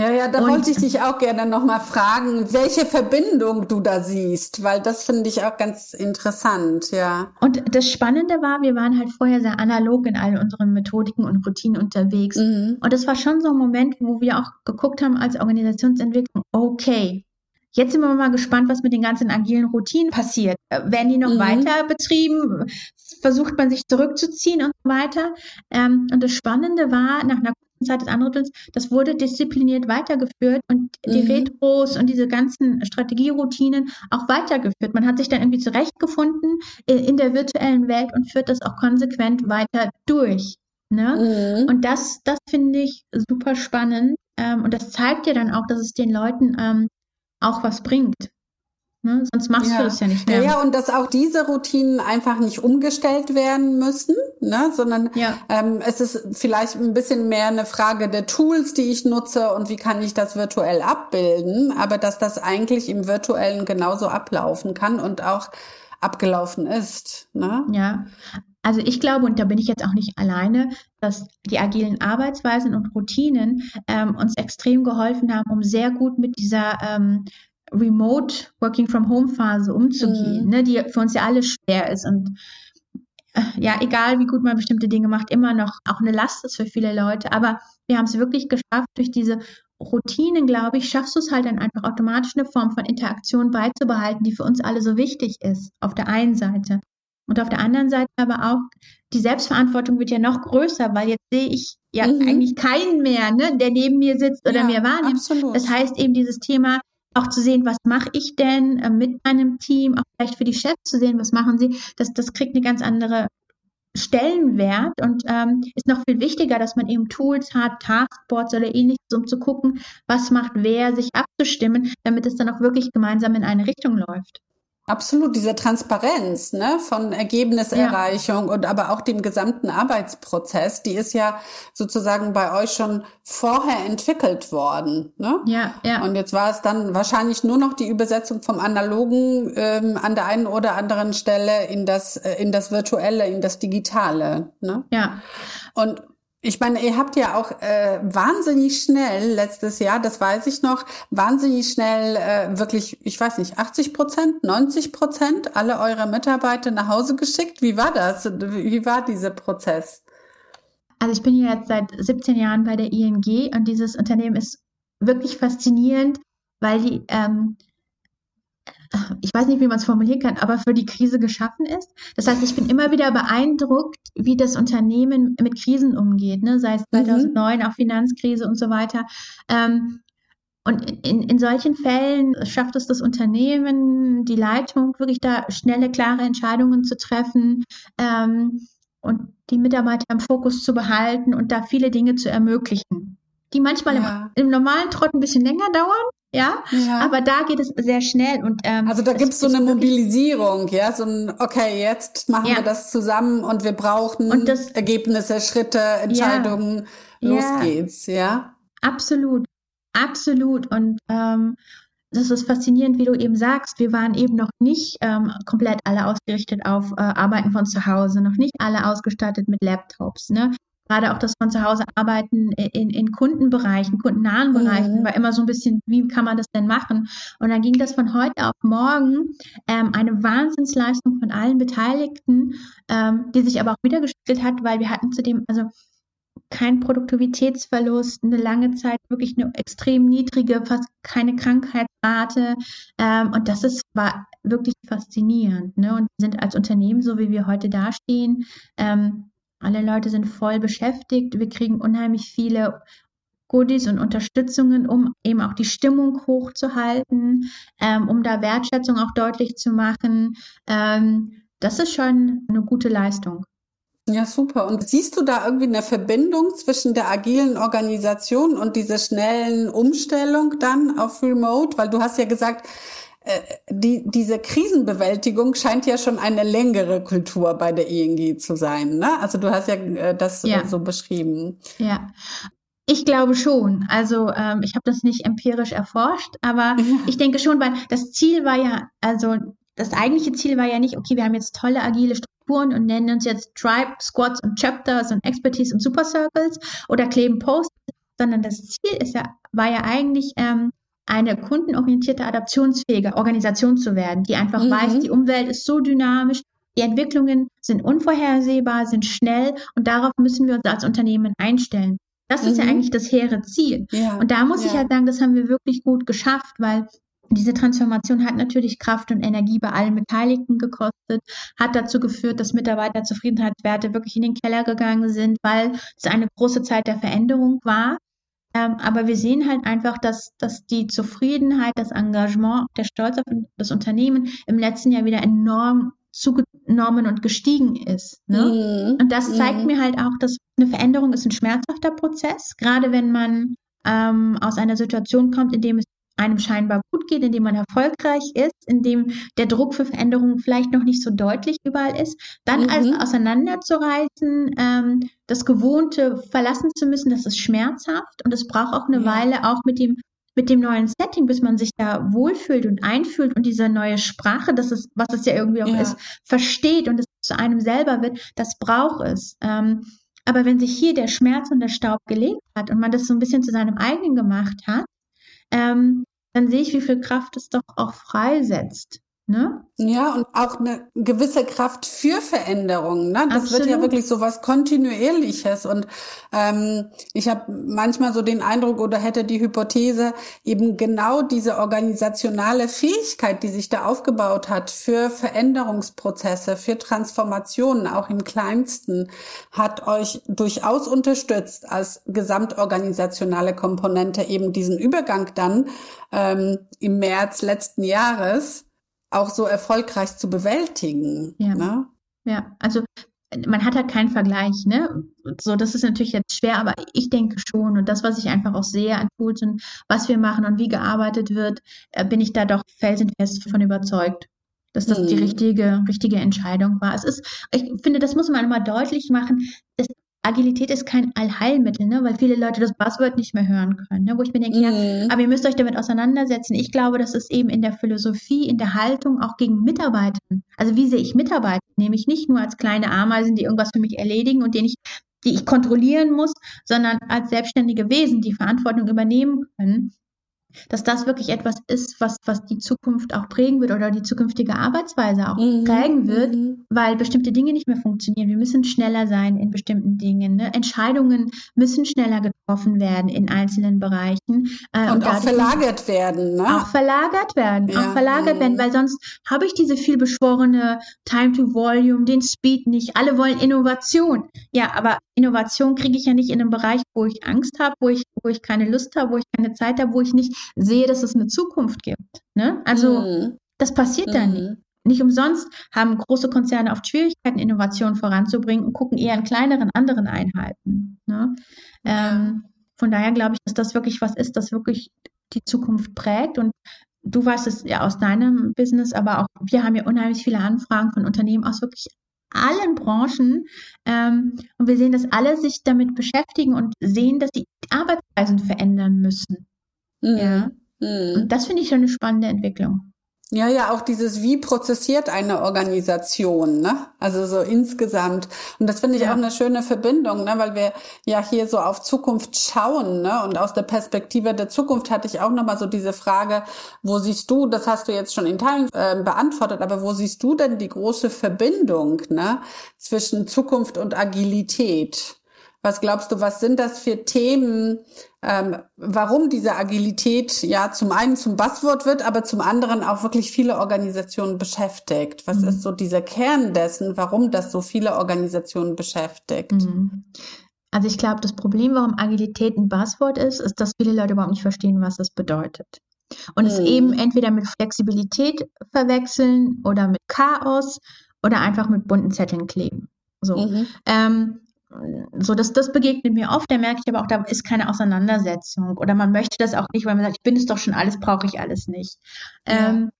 Ja, ja, da und, wollte ich dich auch gerne nochmal fragen, welche Verbindung du da siehst, weil das finde ich auch ganz interessant, ja. Und das Spannende war, wir waren halt vorher sehr analog in all unseren Methodiken und Routinen unterwegs. Mhm. Und das war schon so ein Moment, wo wir auch geguckt haben als Organisationsentwicklung, okay, Jetzt sind wir mal gespannt, was mit den ganzen agilen Routinen passiert. Werden die noch mhm. weiter betrieben? Versucht man sich zurückzuziehen und so weiter? Ähm, und das Spannende war, nach einer Zeit des anderen das wurde diszipliniert weitergeführt und die mhm. Retros und diese ganzen Strategieroutinen auch weitergeführt. Man hat sich dann irgendwie zurechtgefunden in der virtuellen Welt und führt das auch konsequent weiter durch. Ne? Mhm. Und das, das finde ich super spannend. Ähm, und das zeigt ja dann auch, dass es den Leuten ähm, auch was bringt. Ne? Sonst machst ja. du das ja nicht mehr. Ja, und dass auch diese Routinen einfach nicht umgestellt werden müssen, ne? sondern ja. ähm, es ist vielleicht ein bisschen mehr eine Frage der Tools, die ich nutze und wie kann ich das virtuell abbilden, aber dass das eigentlich im virtuellen genauso ablaufen kann und auch abgelaufen ist. Ne? Ja, also ich glaube, und da bin ich jetzt auch nicht alleine, dass die agilen Arbeitsweisen und Routinen ähm, uns extrem geholfen haben, um sehr gut mit dieser ähm, Remote Working from Home Phase umzugehen, mhm. ne, die für uns ja alle schwer ist und äh, ja, egal wie gut man bestimmte Dinge macht, immer noch auch eine Last ist für viele Leute. Aber wir haben es wirklich geschafft, durch diese Routinen, glaube ich, schaffst du es halt dann einfach automatisch eine Form von Interaktion beizubehalten, die für uns alle so wichtig ist, auf der einen Seite. Und auf der anderen Seite aber auch, die Selbstverantwortung wird ja noch größer, weil jetzt sehe ich ja mhm. eigentlich keinen mehr, ne, der neben mir sitzt oder ja, mir wahrnimmt. Absolut. Das heißt eben dieses Thema, auch zu sehen, was mache ich denn äh, mit meinem Team, auch vielleicht für die Chefs zu sehen, was machen sie, das, das kriegt eine ganz andere Stellenwert und ähm, ist noch viel wichtiger, dass man eben Tools hat, Taskboards oder ähnliches, um zu gucken, was macht wer, sich abzustimmen, damit es dann auch wirklich gemeinsam in eine Richtung läuft. Absolut, diese Transparenz ne, von Ergebniserreichung ja. und aber auch dem gesamten Arbeitsprozess, die ist ja sozusagen bei euch schon vorher entwickelt worden. Ne? Ja, ja. Und jetzt war es dann wahrscheinlich nur noch die Übersetzung vom Analogen ähm, an der einen oder anderen Stelle in das, äh, in das Virtuelle, in das Digitale. Ne? Ja. Und ich meine, ihr habt ja auch äh, wahnsinnig schnell letztes Jahr, das weiß ich noch, wahnsinnig schnell äh, wirklich, ich weiß nicht, 80 Prozent, 90 Prozent alle eure Mitarbeiter nach Hause geschickt. Wie war das? Wie war dieser Prozess? Also ich bin jetzt seit 17 Jahren bei der ING und dieses Unternehmen ist wirklich faszinierend, weil die ähm, ich weiß nicht, wie man es formulieren kann, aber für die Krise geschaffen ist. Das heißt, ich bin immer wieder beeindruckt, wie das Unternehmen mit Krisen umgeht, ne? sei es 2009, mhm. auch Finanzkrise und so weiter. Ähm, und in, in solchen Fällen schafft es das Unternehmen, die Leitung, wirklich da schnelle, klare Entscheidungen zu treffen ähm, und die Mitarbeiter im Fokus zu behalten und da viele Dinge zu ermöglichen, die manchmal ja. im, im normalen Trott ein bisschen länger dauern, Ja? ja, aber da geht es sehr schnell und ähm, also da gibt es so eine Mobilisierung, ja, so ein okay, jetzt machen ja. wir das zusammen und wir brauchen und das, Ergebnisse, Schritte, Entscheidungen, ja. los geht's, ja. Absolut, absolut und ähm, das ist faszinierend, wie du eben sagst. Wir waren eben noch nicht ähm, komplett alle ausgerichtet auf äh, Arbeiten von zu Hause, noch nicht alle ausgestattet mit Laptops. Ne? Gerade auch das von zu Hause arbeiten in, in Kundenbereichen, kundennahen Bereichen, mhm. war immer so ein bisschen, wie kann man das denn machen? Und dann ging das von heute auf morgen, ähm, eine Wahnsinnsleistung von allen Beteiligten, ähm, die sich aber auch wiedergespiegelt hat, weil wir hatten zudem, also kein Produktivitätsverlust, eine lange Zeit wirklich eine extrem niedrige, fast keine Krankheitsrate. Ähm, und das ist, war wirklich faszinierend. Ne? Und sind als Unternehmen, so wie wir heute dastehen, ähm, alle Leute sind voll beschäftigt. Wir kriegen unheimlich viele Goodies und Unterstützungen, um eben auch die Stimmung hochzuhalten, ähm, um da Wertschätzung auch deutlich zu machen. Ähm, das ist schon eine gute Leistung. Ja, super. Und siehst du da irgendwie eine Verbindung zwischen der agilen Organisation und dieser schnellen Umstellung dann auf Remote? Weil du hast ja gesagt, die, diese Krisenbewältigung scheint ja schon eine längere Kultur bei der ING zu sein. Ne? Also du hast ja äh, das ja. so beschrieben. Ja. Ich glaube schon. Also ähm, ich habe das nicht empirisch erforscht, aber ja. ich denke schon, weil das Ziel war ja, also das eigentliche Ziel war ja nicht, okay, wir haben jetzt tolle agile Strukturen und nennen uns jetzt Tribe, Squads und Chapters und Expertise und Super Circles oder kleben Posts, sondern das Ziel ist ja, war ja eigentlich ähm, eine kundenorientierte, adaptionsfähige Organisation zu werden, die einfach mhm. weiß, die Umwelt ist so dynamisch, die Entwicklungen sind unvorhersehbar, sind schnell und darauf müssen wir uns als Unternehmen einstellen. Das ist ja mhm. eigentlich das hehre Ziel. Ja. Und da muss ja. ich halt sagen, das haben wir wirklich gut geschafft, weil diese Transformation hat natürlich Kraft und Energie bei allen Beteiligten gekostet, hat dazu geführt, dass Mitarbeiterzufriedenheitswerte wirklich in den Keller gegangen sind, weil es eine große Zeit der Veränderung war. Ähm, aber wir sehen halt einfach, dass, dass die Zufriedenheit, das Engagement, der Stolz auf das Unternehmen im letzten Jahr wieder enorm zugenommen und gestiegen ist. Ne? Mhm. Und das zeigt mhm. mir halt auch, dass eine Veränderung ist ein schmerzhafter Prozess, gerade wenn man ähm, aus einer Situation kommt, in dem es einem scheinbar gut geht, in dem man erfolgreich ist, in dem der Druck für Veränderungen vielleicht noch nicht so deutlich überall ist, dann mhm. also auseinanderzureißen, ähm, das Gewohnte verlassen zu müssen, das ist schmerzhaft und es braucht auch eine ja. Weile auch mit dem mit dem neuen Setting, bis man sich da wohlfühlt und einfühlt und diese neue Sprache, das ist, was es ja irgendwie auch ja. ist, versteht und es zu einem selber wird, das braucht es. Ähm, aber wenn sich hier der Schmerz und der Staub gelegt hat und man das so ein bisschen zu seinem eigenen gemacht hat, ähm, dann sehe ich, wie viel Kraft es doch auch freisetzt. Ne? Ja, und auch eine gewisse Kraft für Veränderungen. Ne? Das Absolut. wird ja wirklich so was Kontinuierliches. Und ähm, ich habe manchmal so den Eindruck oder hätte die Hypothese, eben genau diese organisationale Fähigkeit, die sich da aufgebaut hat für Veränderungsprozesse, für Transformationen, auch im kleinsten, hat euch durchaus unterstützt als gesamtorganisationale Komponente eben diesen Übergang dann ähm, im März letzten Jahres auch so erfolgreich zu bewältigen. Ja. Ne? Ja, also man hat halt keinen Vergleich, ne? So, das ist natürlich jetzt schwer, aber ich denke schon. Und das, was ich einfach auch sehe an Tools und was wir machen und wie gearbeitet wird, äh, bin ich da doch felsenfest von überzeugt, dass das hm. die mhm. richtige, richtige Entscheidung war. Es ist, ich finde, das muss man immer deutlich machen. Es Agilität ist kein Allheilmittel, ne? weil viele Leute das Buzzword nicht mehr hören können. Ne? Wo ich mir denke, mhm. ja, aber ihr müsst euch damit auseinandersetzen. Ich glaube, das ist eben in der Philosophie, in der Haltung auch gegen Mitarbeiter. Also wie sehe ich Mitarbeiter? Nämlich nicht nur als kleine Ameisen, die irgendwas für mich erledigen und denen ich, die ich kontrollieren muss, sondern als selbstständige Wesen, die Verantwortung übernehmen können dass das wirklich etwas ist, was, was die Zukunft auch prägen wird oder die zukünftige Arbeitsweise auch mhm. prägen wird, mhm. weil bestimmte Dinge nicht mehr funktionieren. Wir müssen schneller sein in bestimmten Dingen. Ne? Entscheidungen müssen schneller getroffen werden in einzelnen Bereichen. Äh, und, und auch verlagert werden. Ne? Auch verlagert werden. Ja. Auch verlagert mhm. werden, weil sonst habe ich diese vielbeschworene Time to Volume, den Speed nicht. Alle wollen Innovation. Ja, aber Innovation kriege ich ja nicht in einem Bereich, wo ich Angst habe, wo ich, wo ich keine Lust habe, wo ich keine Zeit habe, wo ich nicht sehe, dass es eine Zukunft gibt. Ne? Also mhm. das passiert mhm. da nicht. Nicht umsonst haben große Konzerne oft Schwierigkeiten, Innovationen voranzubringen und gucken eher in kleineren anderen Einheiten. Ne? Ähm, von daher glaube ich, dass das wirklich was ist, das wirklich die Zukunft prägt. Und du weißt es ja aus deinem Business, aber auch wir haben ja unheimlich viele Anfragen von Unternehmen aus wirklich allen Branchen. Ähm, und wir sehen, dass alle sich damit beschäftigen und sehen, dass die Arbeitsweisen verändern müssen. Mhm. Ja. Mhm. Und das finde ich schon eine spannende Entwicklung. Ja, ja, auch dieses, wie prozessiert eine Organisation, ne? Also so insgesamt. Und das finde ich ja. auch eine schöne Verbindung, ne? Weil wir ja hier so auf Zukunft schauen, ne? Und aus der Perspektive der Zukunft hatte ich auch nochmal so diese Frage, wo siehst du, das hast du jetzt schon in Teilen äh, beantwortet, aber wo siehst du denn die große Verbindung, ne? Zwischen Zukunft und Agilität? Was glaubst du, was sind das für Themen, ähm, warum diese Agilität ja zum einen zum Buzzword wird, aber zum anderen auch wirklich viele Organisationen beschäftigt? Was mhm. ist so dieser Kern dessen, warum das so viele Organisationen beschäftigt? Mhm. Also ich glaube, das Problem, warum Agilität ein Buzzword ist, ist, dass viele Leute überhaupt nicht verstehen, was das bedeutet. Und mhm. es eben entweder mit Flexibilität verwechseln oder mit Chaos oder einfach mit bunten Zetteln kleben. So. Mhm. Ähm, so, das, das begegnet mir oft, da merke ich aber auch, da ist keine Auseinandersetzung oder man möchte das auch nicht, weil man sagt, ich bin es doch schon alles, brauche ich alles nicht. Ja. Ähm,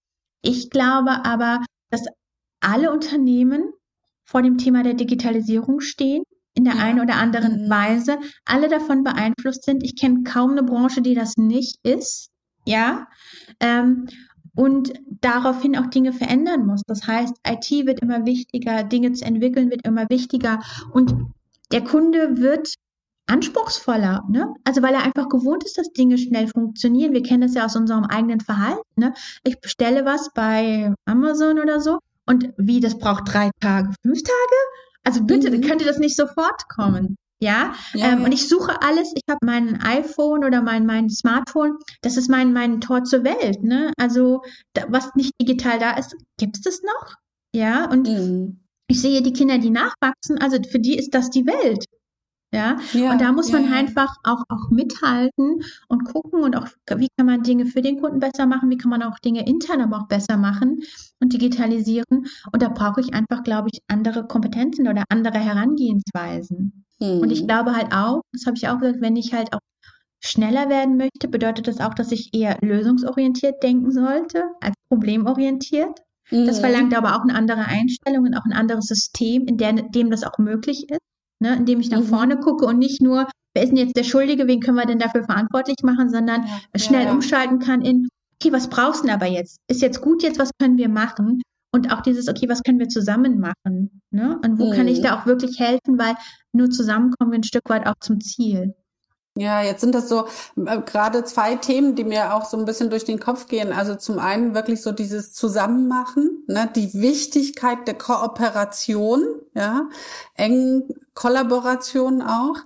ich glaube aber, dass alle Unternehmen vor dem Thema der Digitalisierung stehen, in der ja. einen oder anderen mhm. Weise, alle davon beeinflusst sind. Ich kenne kaum eine Branche, die das nicht ist, ja. Ähm, und daraufhin auch Dinge verändern muss. Das heißt, IT wird immer wichtiger, Dinge zu entwickeln wird immer wichtiger und der Kunde wird anspruchsvoller, ne? Also weil er einfach gewohnt ist, dass Dinge schnell funktionieren. Wir kennen das ja aus unserem eigenen Verhalten. Ne? Ich bestelle was bei Amazon oder so und wie, das braucht drei Tage, fünf Tage? Also bitte, mhm. könnte das nicht sofort kommen. Ja, ja, ähm, ja. und ich suche alles. Ich habe mein iPhone oder mein, mein Smartphone. Das ist mein, mein Tor zur Welt. Ne? Also, da, was nicht digital da ist, gibt es das noch? Ja, und mhm ich sehe die Kinder, die nachwachsen, also für die ist das die Welt. Ja, ja und da muss man ja. einfach auch, auch mithalten und gucken und auch, wie kann man Dinge für den Kunden besser machen, wie kann man auch Dinge intern aber auch besser machen und digitalisieren. Und da brauche ich einfach, glaube ich, andere Kompetenzen oder andere Herangehensweisen. Hm. Und ich hm. glaube halt auch, das habe ich auch gesagt, wenn ich halt auch schneller werden möchte, bedeutet das auch, dass ich eher lösungsorientiert denken sollte als problemorientiert. Das mhm. verlangt aber auch eine andere Einstellung und auch ein anderes System, in der, dem das auch möglich ist, ne? in dem ich nach mhm. vorne gucke und nicht nur, wer ist denn jetzt der Schuldige, wen können wir denn dafür verantwortlich machen, sondern ja, schnell ja. umschalten kann in, okay, was brauchst du denn aber jetzt? Ist jetzt gut jetzt, was können wir machen? Und auch dieses, okay, was können wir zusammen machen? Ne? Und wo mhm. kann ich mhm. da auch wirklich helfen, weil nur zusammen kommen wir ein Stück weit auch zum Ziel. Ja, jetzt sind das so äh, gerade zwei Themen, die mir auch so ein bisschen durch den Kopf gehen. Also zum einen wirklich so dieses Zusammenmachen, ne, die Wichtigkeit der Kooperation, ja, engen Kollaboration auch.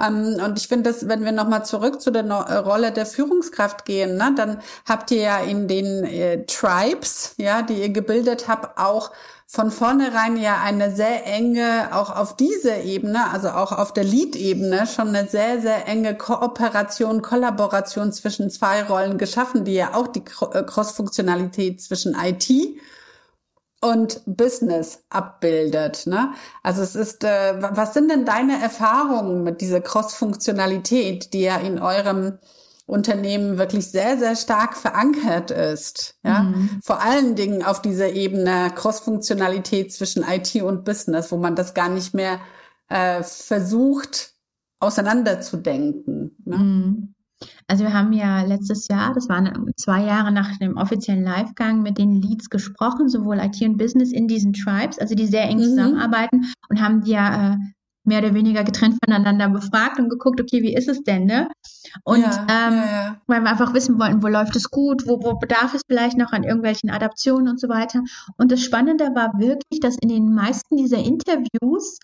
Ähm, und ich finde, dass wenn wir nochmal zurück zu der no äh, Rolle der Führungskraft gehen, ne, dann habt ihr ja in den äh, Tribes, ja, die ihr gebildet habt, auch von vornherein ja eine sehr enge, auch auf dieser Ebene, also auch auf der Lead-Ebene, schon eine sehr, sehr enge Kooperation, Kollaboration zwischen zwei Rollen geschaffen, die ja auch die äh, Cross-Funktionalität zwischen IT und Business abbildet. Ne? Also es ist, äh, was sind denn deine Erfahrungen mit dieser Cross-Funktionalität, die ja in eurem Unternehmen wirklich sehr, sehr stark verankert ist. Ja, mhm. vor allen Dingen auf dieser Ebene Cross-Funktionalität zwischen IT und Business, wo man das gar nicht mehr äh, versucht auseinanderzudenken. Ne? Mhm. Also wir haben ja letztes Jahr, das waren zwei Jahre nach dem offiziellen Livegang, mit den Leads gesprochen, sowohl IT und Business in diesen Tribes, also die sehr eng mhm. zusammenarbeiten und haben die ja äh, mehr oder weniger getrennt voneinander befragt und geguckt, okay, wie ist es denn, ne? Und ja, ähm, ja, ja. weil wir einfach wissen wollten, wo läuft es gut, wo, wo bedarf es vielleicht noch an irgendwelchen Adaptionen und so weiter. Und das Spannende war wirklich, dass in den meisten dieser Interviews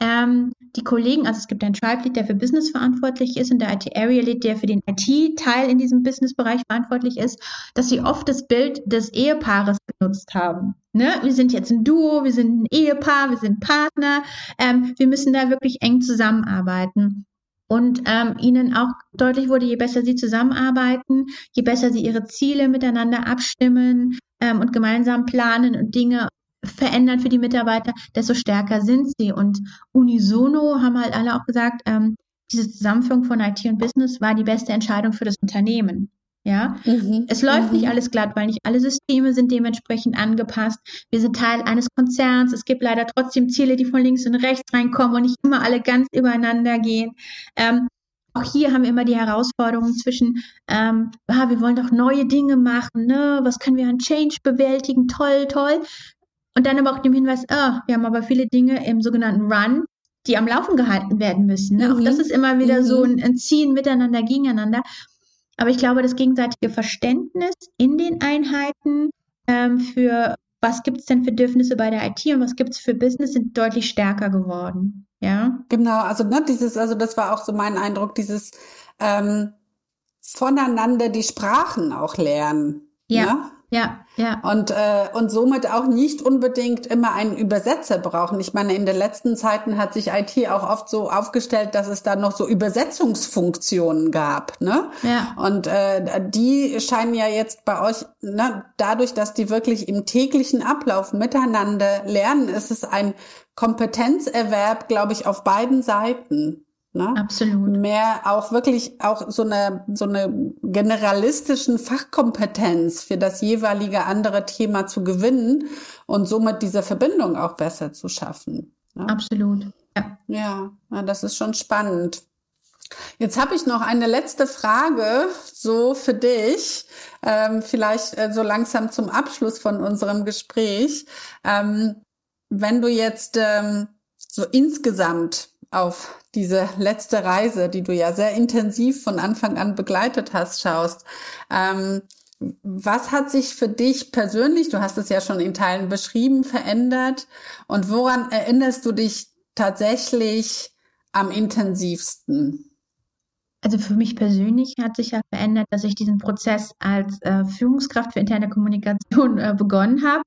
ähm, die Kollegen, also es gibt einen Tribe Lead, der für Business verantwortlich ist und der IT Area Lead, der für den IT-Teil in diesem Business-Bereich verantwortlich ist, dass sie oft das Bild des Ehepaares genutzt haben. Ne? Wir sind jetzt ein Duo, wir sind ein Ehepaar, wir sind Partner, ähm, wir müssen da wirklich eng zusammenarbeiten. Und ähm, ihnen auch deutlich wurde, je besser sie zusammenarbeiten, je besser sie ihre Ziele miteinander abstimmen ähm, und gemeinsam planen und Dinge verändern für die Mitarbeiter, desto stärker sind sie. Und unisono haben halt alle auch gesagt, ähm, diese Zusammenführung von IT und Business war die beste Entscheidung für das Unternehmen. Ja, mhm. es läuft mhm. nicht alles glatt, weil nicht alle Systeme sind dementsprechend angepasst. Wir sind Teil eines Konzerns. Es gibt leider trotzdem Ziele, die von links und rechts reinkommen und nicht immer alle ganz übereinander gehen. Ähm, auch hier haben wir immer die Herausforderung zwischen, ähm, ah, wir wollen doch neue Dinge machen, ne? was können wir an Change bewältigen, toll, toll. Und dann aber auch dem Hinweis, ah, wir haben aber viele Dinge im sogenannten Run, die am Laufen gehalten werden müssen. Ne? Mhm. Auch das ist immer wieder mhm. so ein, ein Ziehen miteinander, gegeneinander. Aber ich glaube, das gegenseitige Verständnis in den Einheiten ähm, für was gibt es denn für Bedürfnisse bei der IT und was gibt es für Business, sind deutlich stärker geworden. Ja. Genau, also ne, dieses, also das war auch so mein Eindruck, dieses ähm, voneinander die Sprachen auch lernen. Ja. Ne? Ja, ja. Und, äh, und somit auch nicht unbedingt immer einen Übersetzer brauchen. Ich meine, in den letzten Zeiten hat sich IT auch oft so aufgestellt, dass es da noch so Übersetzungsfunktionen gab. Ne? Ja. Und äh, die scheinen ja jetzt bei euch, ne, dadurch, dass die wirklich im täglichen Ablauf miteinander lernen, ist es ein Kompetenzerwerb, glaube ich, auf beiden Seiten. Ne? Absolut. Mehr auch wirklich auch so eine, so eine generalistischen Fachkompetenz für das jeweilige andere Thema zu gewinnen und somit diese Verbindung auch besser zu schaffen. Ne? Absolut. Ja. ja, ja, das ist schon spannend. Jetzt habe ich noch eine letzte Frage, so für dich, ähm, vielleicht äh, so langsam zum Abschluss von unserem Gespräch. Ähm, wenn du jetzt ähm, so insgesamt auf diese letzte Reise, die du ja sehr intensiv von Anfang an begleitet hast, schaust. Ähm, was hat sich für dich persönlich, du hast es ja schon in Teilen beschrieben, verändert und woran erinnerst du dich tatsächlich am intensivsten? Also für mich persönlich hat sich ja verändert, dass ich diesen Prozess als äh, Führungskraft für interne Kommunikation äh, begonnen habe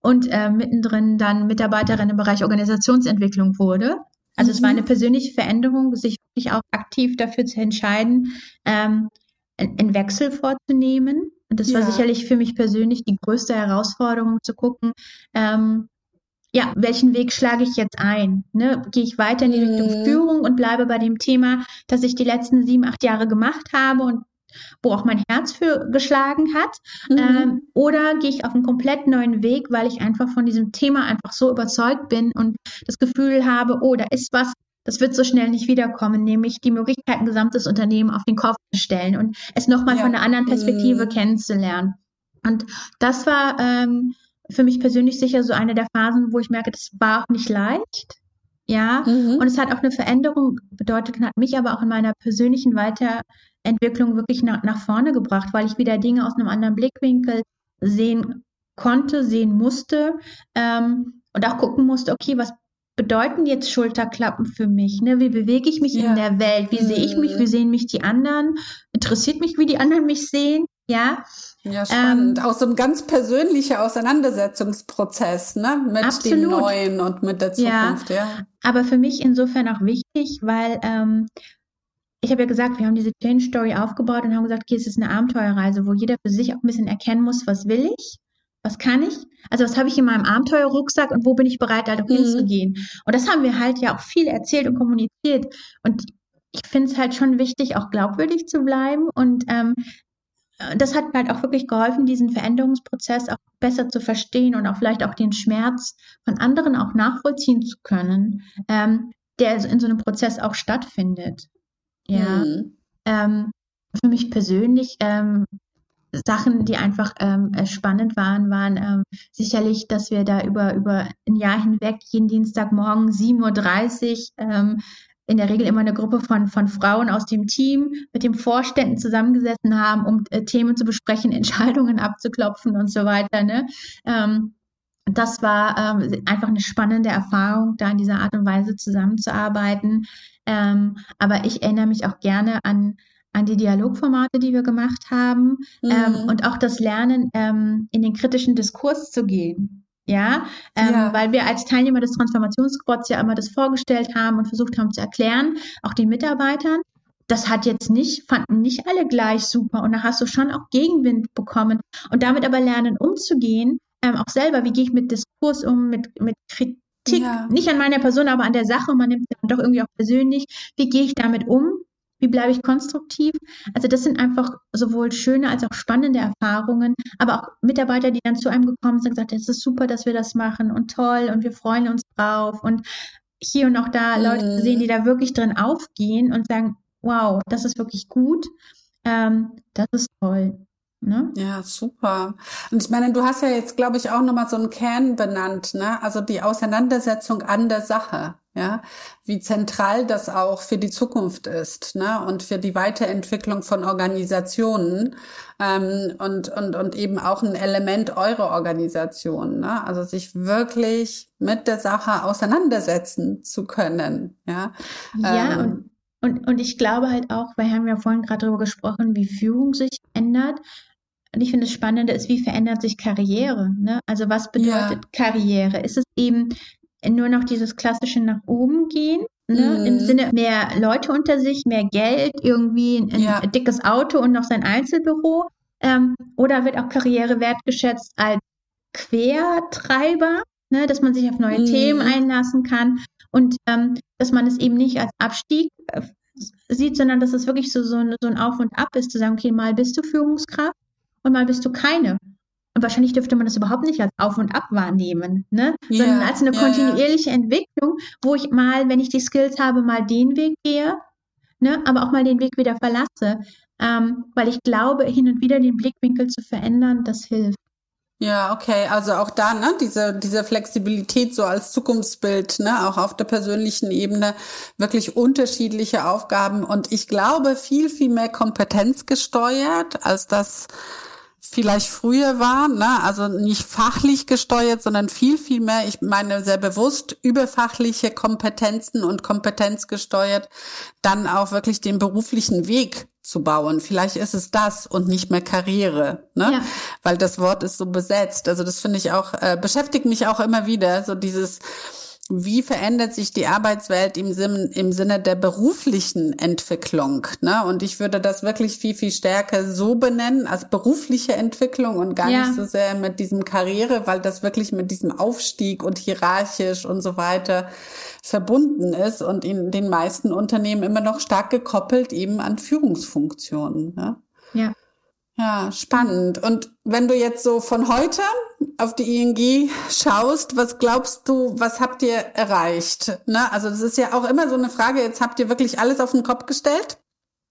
und äh, mittendrin dann Mitarbeiterin im Bereich Organisationsentwicklung wurde. Also mhm. es war eine mhm. persönliche Veränderung, sich wirklich auch aktiv dafür zu entscheiden, ähm, einen Wechsel vorzunehmen. Und das ja. war sicherlich für mich persönlich die größte Herausforderung, zu gucken, ähm, ja, welchen Weg schlage ich jetzt ein? Ne? Gehe ich weiter in die Richtung mhm. Führung und bleibe bei dem Thema, das ich die letzten sieben, acht Jahre gemacht habe und wo auch mein Herz für geschlagen hat? Mhm. Ähm, oder gehe ich auf einen komplett neuen Weg, weil ich einfach von diesem Thema einfach so überzeugt bin und das Gefühl habe, oh, da ist was, das wird so schnell nicht wiederkommen, nämlich die Möglichkeit, ein gesamtes Unternehmen auf den Kopf zu stellen und es nochmal ja. von einer anderen Perspektive mhm. kennenzulernen. Und das war ähm, für mich persönlich sicher so eine der Phasen, wo ich merke, das war auch nicht leicht. Ja, mhm. und es hat auch eine Veränderung bedeutet, hat mich aber auch in meiner persönlichen Weiter Entwicklung wirklich nach, nach vorne gebracht, weil ich wieder Dinge aus einem anderen Blickwinkel sehen konnte, sehen musste ähm, und auch gucken musste, okay, was bedeuten jetzt Schulterklappen für mich? Ne? Wie bewege ich mich ja. in der Welt? Wie mhm. sehe ich mich? Wie mhm. sehen mich die anderen? Interessiert mich, wie die anderen mich sehen? Ja. Ja, spannend. Ähm, Auch so ein ganz persönlicher Auseinandersetzungsprozess, ne? Mit absolut. dem Neuen und mit der Zukunft, ja. ja. Aber für mich insofern auch wichtig, weil ähm, ich habe ja gesagt, wir haben diese Change Story aufgebaut und haben gesagt, okay, es ist eine Abenteuerreise, wo jeder für sich auch ein bisschen erkennen muss, was will ich, was kann ich, also was habe ich in meinem Abenteuerrucksack und wo bin ich bereit, halt auch mhm. hinzugehen. Und das haben wir halt ja auch viel erzählt und kommuniziert. Und ich finde es halt schon wichtig, auch glaubwürdig zu bleiben. Und ähm, das hat halt auch wirklich geholfen, diesen Veränderungsprozess auch besser zu verstehen und auch vielleicht auch den Schmerz von anderen auch nachvollziehen zu können, ähm, der in so einem Prozess auch stattfindet. Ja. Mhm. Ähm, für mich persönlich ähm, Sachen, die einfach ähm, äh, spannend waren, waren ähm, sicherlich, dass wir da über, über ein Jahr hinweg jeden Dienstagmorgen 7.30 Uhr ähm, in der Regel immer eine Gruppe von, von Frauen aus dem Team mit den Vorständen zusammengesessen haben, um äh, Themen zu besprechen, Entscheidungen abzuklopfen und so weiter. Ne? Ähm, das war ähm, einfach eine spannende Erfahrung, da in dieser Art und Weise zusammenzuarbeiten. Ähm, aber ich erinnere mich auch gerne an, an die Dialogformate, die wir gemacht haben ähm, mhm. ähm, und auch das Lernen, ähm, in den kritischen Diskurs zu gehen. Ja, ähm, ja, weil wir als Teilnehmer des Transformationsquads ja immer das vorgestellt haben und versucht haben zu erklären, auch den Mitarbeitern. Das hat jetzt nicht, fanden nicht alle gleich super und da hast du schon auch Gegenwind bekommen und damit aber lernen umzugehen, ähm, auch selber, wie gehe ich mit Diskurs um, mit, mit Kritik ja. nicht an meiner Person, aber an der Sache. Man nimmt es dann doch irgendwie auch persönlich. Wie gehe ich damit um? Wie bleibe ich konstruktiv? Also das sind einfach sowohl schöne als auch spannende Erfahrungen, aber auch Mitarbeiter, die dann zu einem gekommen sind und gesagt, es ist super, dass wir das machen und toll und wir freuen uns drauf und hier und auch da Leute Mhm. sehen, die da wirklich drin aufgehen und sagen, wow, das ist wirklich gut, ähm, das ist toll. Ne? Ja, super. Und ich meine, du hast ja jetzt, glaube ich, auch nochmal so einen Kern benannt, ne? Also die Auseinandersetzung an der Sache, ja? Wie zentral das auch für die Zukunft ist, ne? Und für die Weiterentwicklung von Organisationen, ähm, und, und, und eben auch ein Element eurer Organisation, ne? Also sich wirklich mit der Sache auseinandersetzen zu können, ja? Ja, Ähm, und, und, und ich glaube halt auch, weil wir haben ja vorhin gerade darüber gesprochen, wie Führung sich ändert. Und ich finde, das Spannende ist, wie verändert sich Karriere? Ne? Also was bedeutet Karriere? Ist es eben nur noch dieses klassische nach oben gehen? Ne? Mhm. Im Sinne mehr Leute unter sich, mehr Geld, irgendwie ein, Ja. dickes Auto und noch sein Einzelbüro? Ähm, oder wird auch Karriere wertgeschätzt als Quertreiber, ne? dass man sich auf neue Mhm. Themen einlassen kann und ähm, dass man es eben nicht als Abstieg äh, sieht, sondern dass es wirklich so, so, ein- so ein Auf und Ab ist, zu sagen, okay, mal bist du Führungskraft und mal bist du keine. Und wahrscheinlich dürfte man das überhaupt nicht als Auf und Ab wahrnehmen, ne? Ja, sondern als eine kontinuierliche Entwicklung, wo ich mal, wenn ich die Skills habe, mal den Weg gehe, ne? aber auch mal den Weg wieder verlasse. Ähm, weil ich glaube, hin und wieder den Blickwinkel zu verändern, das hilft. Ja, okay, also auch da, ne, diese, diese Flexibilität so als Zukunftsbild, ne, auch auf der persönlichen Ebene, wirklich unterschiedliche Aufgaben und ich glaube viel, viel mehr kompetenzgesteuert, als das vielleicht früher war, ne, also nicht fachlich gesteuert, sondern viel, viel mehr, ich meine sehr bewusst überfachliche Kompetenzen und kompetenzgesteuert, dann auch wirklich den beruflichen Weg zu bauen. Vielleicht ist es das und nicht mehr Karriere, ne? Ja. weil das Wort ist so besetzt. Also das finde ich auch, äh, beschäftigt mich auch immer wieder, so dieses, wie verändert sich die Arbeitswelt im, Sinn, im Sinne der beruflichen Entwicklung. Ne? Und ich würde das wirklich viel, viel stärker so benennen als berufliche Entwicklung und gar Ja. nicht so sehr mit diesem Karriere, weil das wirklich mit diesem Aufstieg und hierarchisch und so weiter verbunden ist und in den meisten Unternehmen immer noch stark gekoppelt eben an Führungsfunktionen. Ne? Ja. Ja, spannend. Und wenn du jetzt so von heute auf die ING schaust, was glaubst du, was habt ihr erreicht? Ne? Also das ist ja auch immer so eine Frage, jetzt habt ihr wirklich alles auf den Kopf gestellt,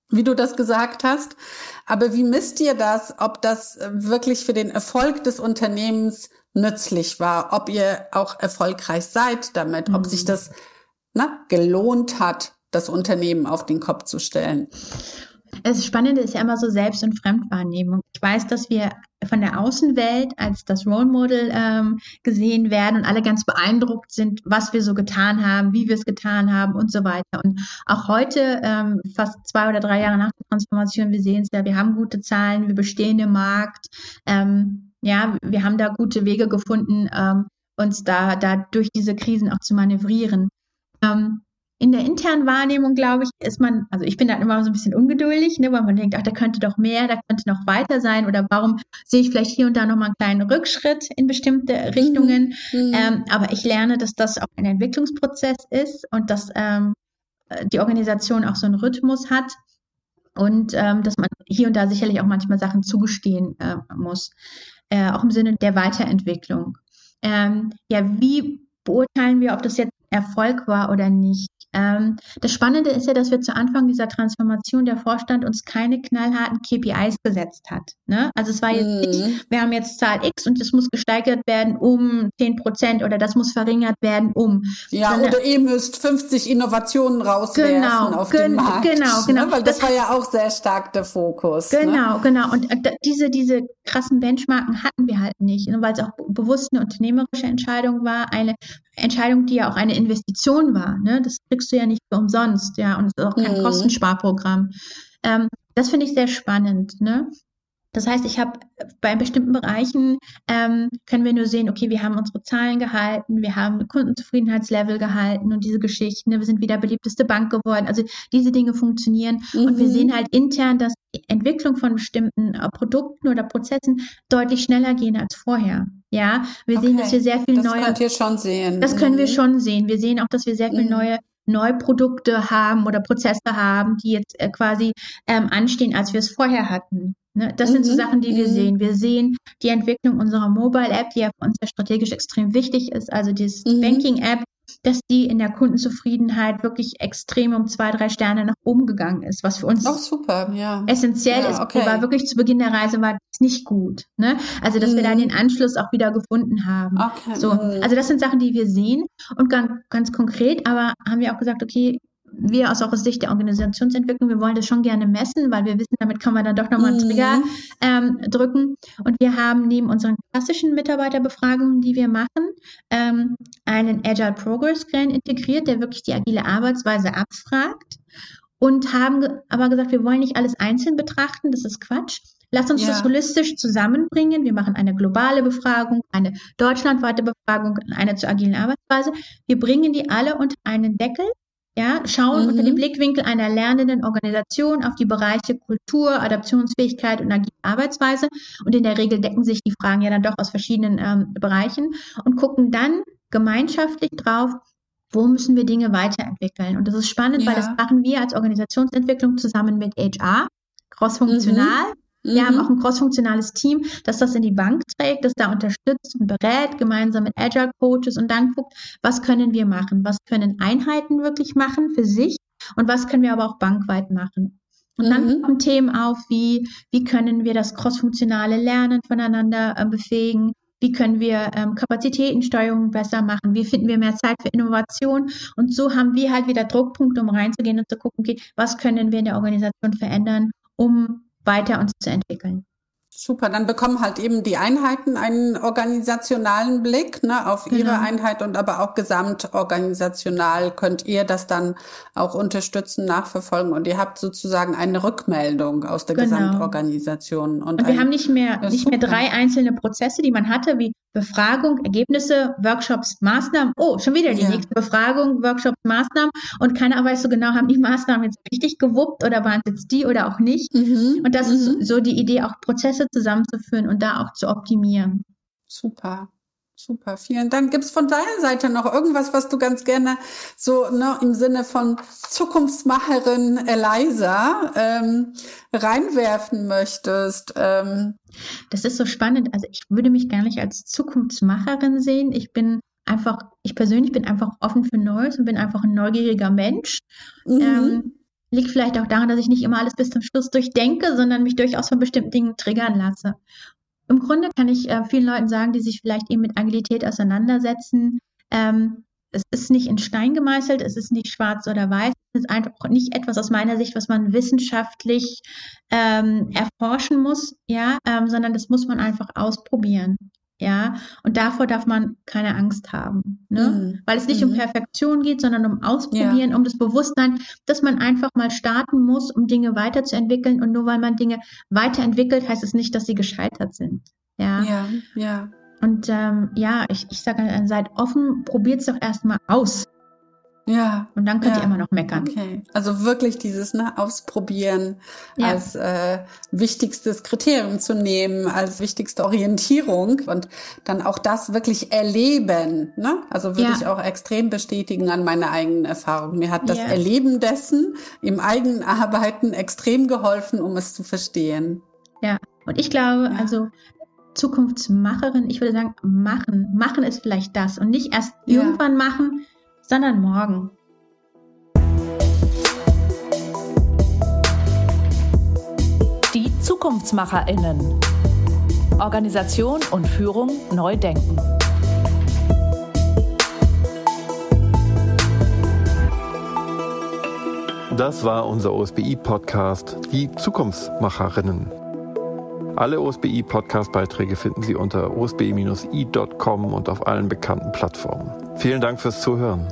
wie du das gesagt hast. Aber wie misst ihr das, ob das wirklich für den Erfolg des Unternehmens nützlich war, ob ihr auch erfolgreich seid damit, ob sich das ne, gelohnt hat, das Unternehmen auf den Kopf zu stellen? Das Spannende ist ja immer so Selbst- und Fremdwahrnehmung. Ich weiß, dass wir von der Außenwelt als das Role Model ähm, gesehen werden und alle ganz beeindruckt sind, was wir so getan haben, wie wir es getan haben und so weiter. Und auch heute, ähm, fast zwei oder drei Jahre nach der Transformation, wir sehen es ja, wir haben gute Zahlen, wir bestehen im Markt. Ähm, ja, wir haben da gute Wege gefunden, ähm, uns da, da durch diese Krisen auch zu manövrieren. Ähm, in der internen Wahrnehmung, glaube ich, ist man, also ich bin da immer so ein bisschen ungeduldig, ne, weil man denkt, ach, da könnte doch mehr, da könnte noch weiter sein oder warum sehe ich vielleicht hier und da nochmal einen kleinen Rückschritt in bestimmte Richtungen. Mhm. Ähm, aber ich lerne, dass das auch ein Entwicklungsprozess ist und dass ähm, die Organisation auch so einen Rhythmus hat und ähm, dass man hier und da sicherlich auch manchmal Sachen zugestehen äh, muss, äh, auch im Sinne der Weiterentwicklung. Ähm, ja, wie beurteilen wir, ob das jetzt Erfolg war oder nicht? Ähm, das Spannende ist ja, dass wir zu Anfang dieser Transformation der Vorstand uns keine knallharten KPIs gesetzt hat. Ne? Also es war jetzt Mhm. nicht, wir haben jetzt Zahl X und das muss gesteigert werden um 10 Prozent oder das muss verringert werden um. Ja, sondern- oder ihr müsst 50 Innovationen rauswerfen Genau, auf gen- den Markt. genau, genau. Ne? Weil das, Das war ja auch sehr stark der Fokus. Ne? Genau, genau. Und äh, diese, diese krassen Benchmarken hatten wir halt nicht, ne, weil es auch be- bewusst eine unternehmerische Entscheidung war, eine Entscheidung, die ja auch eine Investition war. Ne? Das kriegst du ja nicht für umsonst, ja, und es ist auch kein Mhm. Kostensparprogramm. Ähm, das finde ich sehr spannend. Ne? Das heißt, ich habe bei bestimmten Bereichen ähm, können wir nur sehen, okay, wir haben unsere Zahlen gehalten, wir haben Kundenzufriedenheitslevel gehalten und diese Geschichten. ne, Wir sind wieder beliebteste Bank geworden. Also diese Dinge funktionieren und wir Mhm. sehen halt intern, dass die Entwicklung von bestimmten äh, Produkten oder Prozessen deutlich schneller gehen als vorher. Ja, wir sehen, Okay. dass wir sehr viel Das neue könnt ihr schon sehen. das können wir Mhm. schon sehen. Wir sehen auch, dass wir sehr viel Mhm. neue Neuprodukte haben oder Prozesse haben, die jetzt äh, quasi ähm, anstehen, als wir es vorher hatten. Ne? Das mhm. sind so mhm. Sachen, die wir mhm. sehen. Wir sehen die Entwicklung unserer Mobile-App, die ja für uns ja strategisch extrem wichtig ist, also dieses mhm. Banking-App, dass die in der Kundenzufriedenheit wirklich extrem um zwei, drei Sterne nach oben gegangen ist, was für uns auch super, ja. essentiell ja, ist. Okay. War wirklich zu Beginn der Reise war das nicht gut. Ne? Also, dass mm. wir dann den Anschluss auch wieder gefunden haben. Okay. So, mhm. also das sind Sachen, die wir sehen und ganz, ganz konkret, aber haben wir auch gesagt, okay, wir aus auch aus Sicht der Organisationsentwicklung, wir wollen das schon gerne messen, weil wir wissen, damit kann man dann doch nochmal einen Trigger mhm. ähm, drücken. Und wir haben neben unseren klassischen Mitarbeiterbefragungen, die wir machen, ähm, einen Agile Progress Plan integriert, der wirklich die agile Arbeitsweise abfragt. Und haben aber gesagt, wir wollen nicht alles einzeln betrachten, das ist Quatsch. Lass uns ja. das holistisch zusammenbringen. Wir machen eine globale Befragung, eine deutschlandweite Befragung, eine zur agilen Arbeitsweise. Wir bringen die alle unter einen Deckel ja, schauen mhm. unter dem Blickwinkel einer lernenden Organisation auf die Bereiche Kultur, Adaptionsfähigkeit und agile Arbeitsweise. Und in der Regel decken sich die Fragen ja dann doch aus verschiedenen ähm, Bereichen und gucken dann gemeinschaftlich drauf, wo müssen wir Dinge weiterentwickeln. Und das ist spannend, ja. weil das machen wir als Organisationsentwicklung zusammen mit HR, crossfunktional. Mhm. Wir mhm. haben auch ein crossfunktionales Team, das das in die Bank trägt, das da unterstützt und berät, gemeinsam mit Agile Coaches und dann guckt, was können wir machen? Was können Einheiten wirklich machen für sich und was können wir aber auch bankweit machen? Und dann mhm. kommen Themen auf wie, wie können wir das crossfunktionale Lernen voneinander äh, befähigen? Wie können wir ähm, Kapazitätensteuerung besser machen? Wie finden wir mehr Zeit für Innovation? Und so haben wir halt wieder Druckpunkte, um reinzugehen und zu gucken, okay, was können wir in der Organisation verändern, um weiter uns zu entwickeln. Super, dann bekommen halt eben die Einheiten einen organisationalen Blick ne, auf genau. ihre Einheit und aber auch gesamtorganisational könnt ihr das dann auch unterstützen, nachverfolgen und ihr habt sozusagen eine Rückmeldung aus der genau. Gesamtorganisation. Und, und wir haben nicht mehr, nicht mehr drei einzelne Prozesse, die man hatte, wie Befragung, Ergebnisse, Workshops, Maßnahmen. Oh, schon wieder die ja. nächste Befragung, Workshops, Maßnahmen. Und keiner weiß so genau, haben die Maßnahmen jetzt richtig gewuppt oder waren es jetzt die oder auch nicht. Mhm. Und das mhm. ist so die Idee, auch Prozesse zusammenzuführen und da auch zu optimieren. Super. Super, vielen Dank. Gibt es von deiner Seite noch irgendwas, was du ganz gerne so ne, im Sinne von Zukunftsmacherin Eliza ähm, reinwerfen möchtest? Ähm? Das ist so spannend. Also ich würde mich gar nicht als Zukunftsmacherin sehen. Ich bin einfach, ich persönlich bin einfach offen für Neues und bin einfach ein neugieriger Mensch. Mhm. Ähm, liegt vielleicht auch daran, dass ich nicht immer alles bis zum Schluss durchdenke, sondern mich durchaus von bestimmten Dingen triggern lasse. Im Grunde kann ich äh, vielen Leuten sagen, die sich vielleicht eben mit Agilität auseinandersetzen, ähm, es ist nicht in Stein gemeißelt, es ist nicht schwarz oder weiß, es ist einfach nicht etwas aus meiner Sicht, was man wissenschaftlich ähm, erforschen muss, ja, ähm, sondern das muss man einfach ausprobieren. Ja, und davor darf man keine Angst haben, ne? Mhm. weil es nicht mhm. um Perfektion geht, sondern um Ausprobieren, ja. um das Bewusstsein, dass man einfach mal starten muss, um Dinge weiterzuentwickeln. Und nur weil man Dinge weiterentwickelt, heißt es nicht, dass sie gescheitert sind. Ja, ja. ja. Und ähm, ja, ich, ich sage, seid offen, probiert es doch erstmal aus. Ja. Und dann könnt ja. ihr immer noch meckern. Okay. Also wirklich dieses ne, Ausprobieren ja. als äh, wichtigstes Kriterium zu nehmen, als wichtigste Orientierung und dann auch das wirklich erleben. Ne? Also würde ja. ich auch extrem bestätigen an meiner eigenen Erfahrung. Mir hat das Erleben dessen im eigenen Arbeiten extrem geholfen, um es zu verstehen. Ja, und ich glaube, also Zukunftsmacherin, ich würde sagen, machen. Machen ist vielleicht das und nicht erst irgendwann machen, sondern morgen. Die Zukunftsmacherinnen. Organisation und Führung neu denken. Das war unser OSBI-Podcast Die Zukunftsmacherinnen. Alle OSBI-Podcast-Beiträge finden Sie unter osbi-i.com und auf allen bekannten Plattformen. Vielen Dank fürs Zuhören.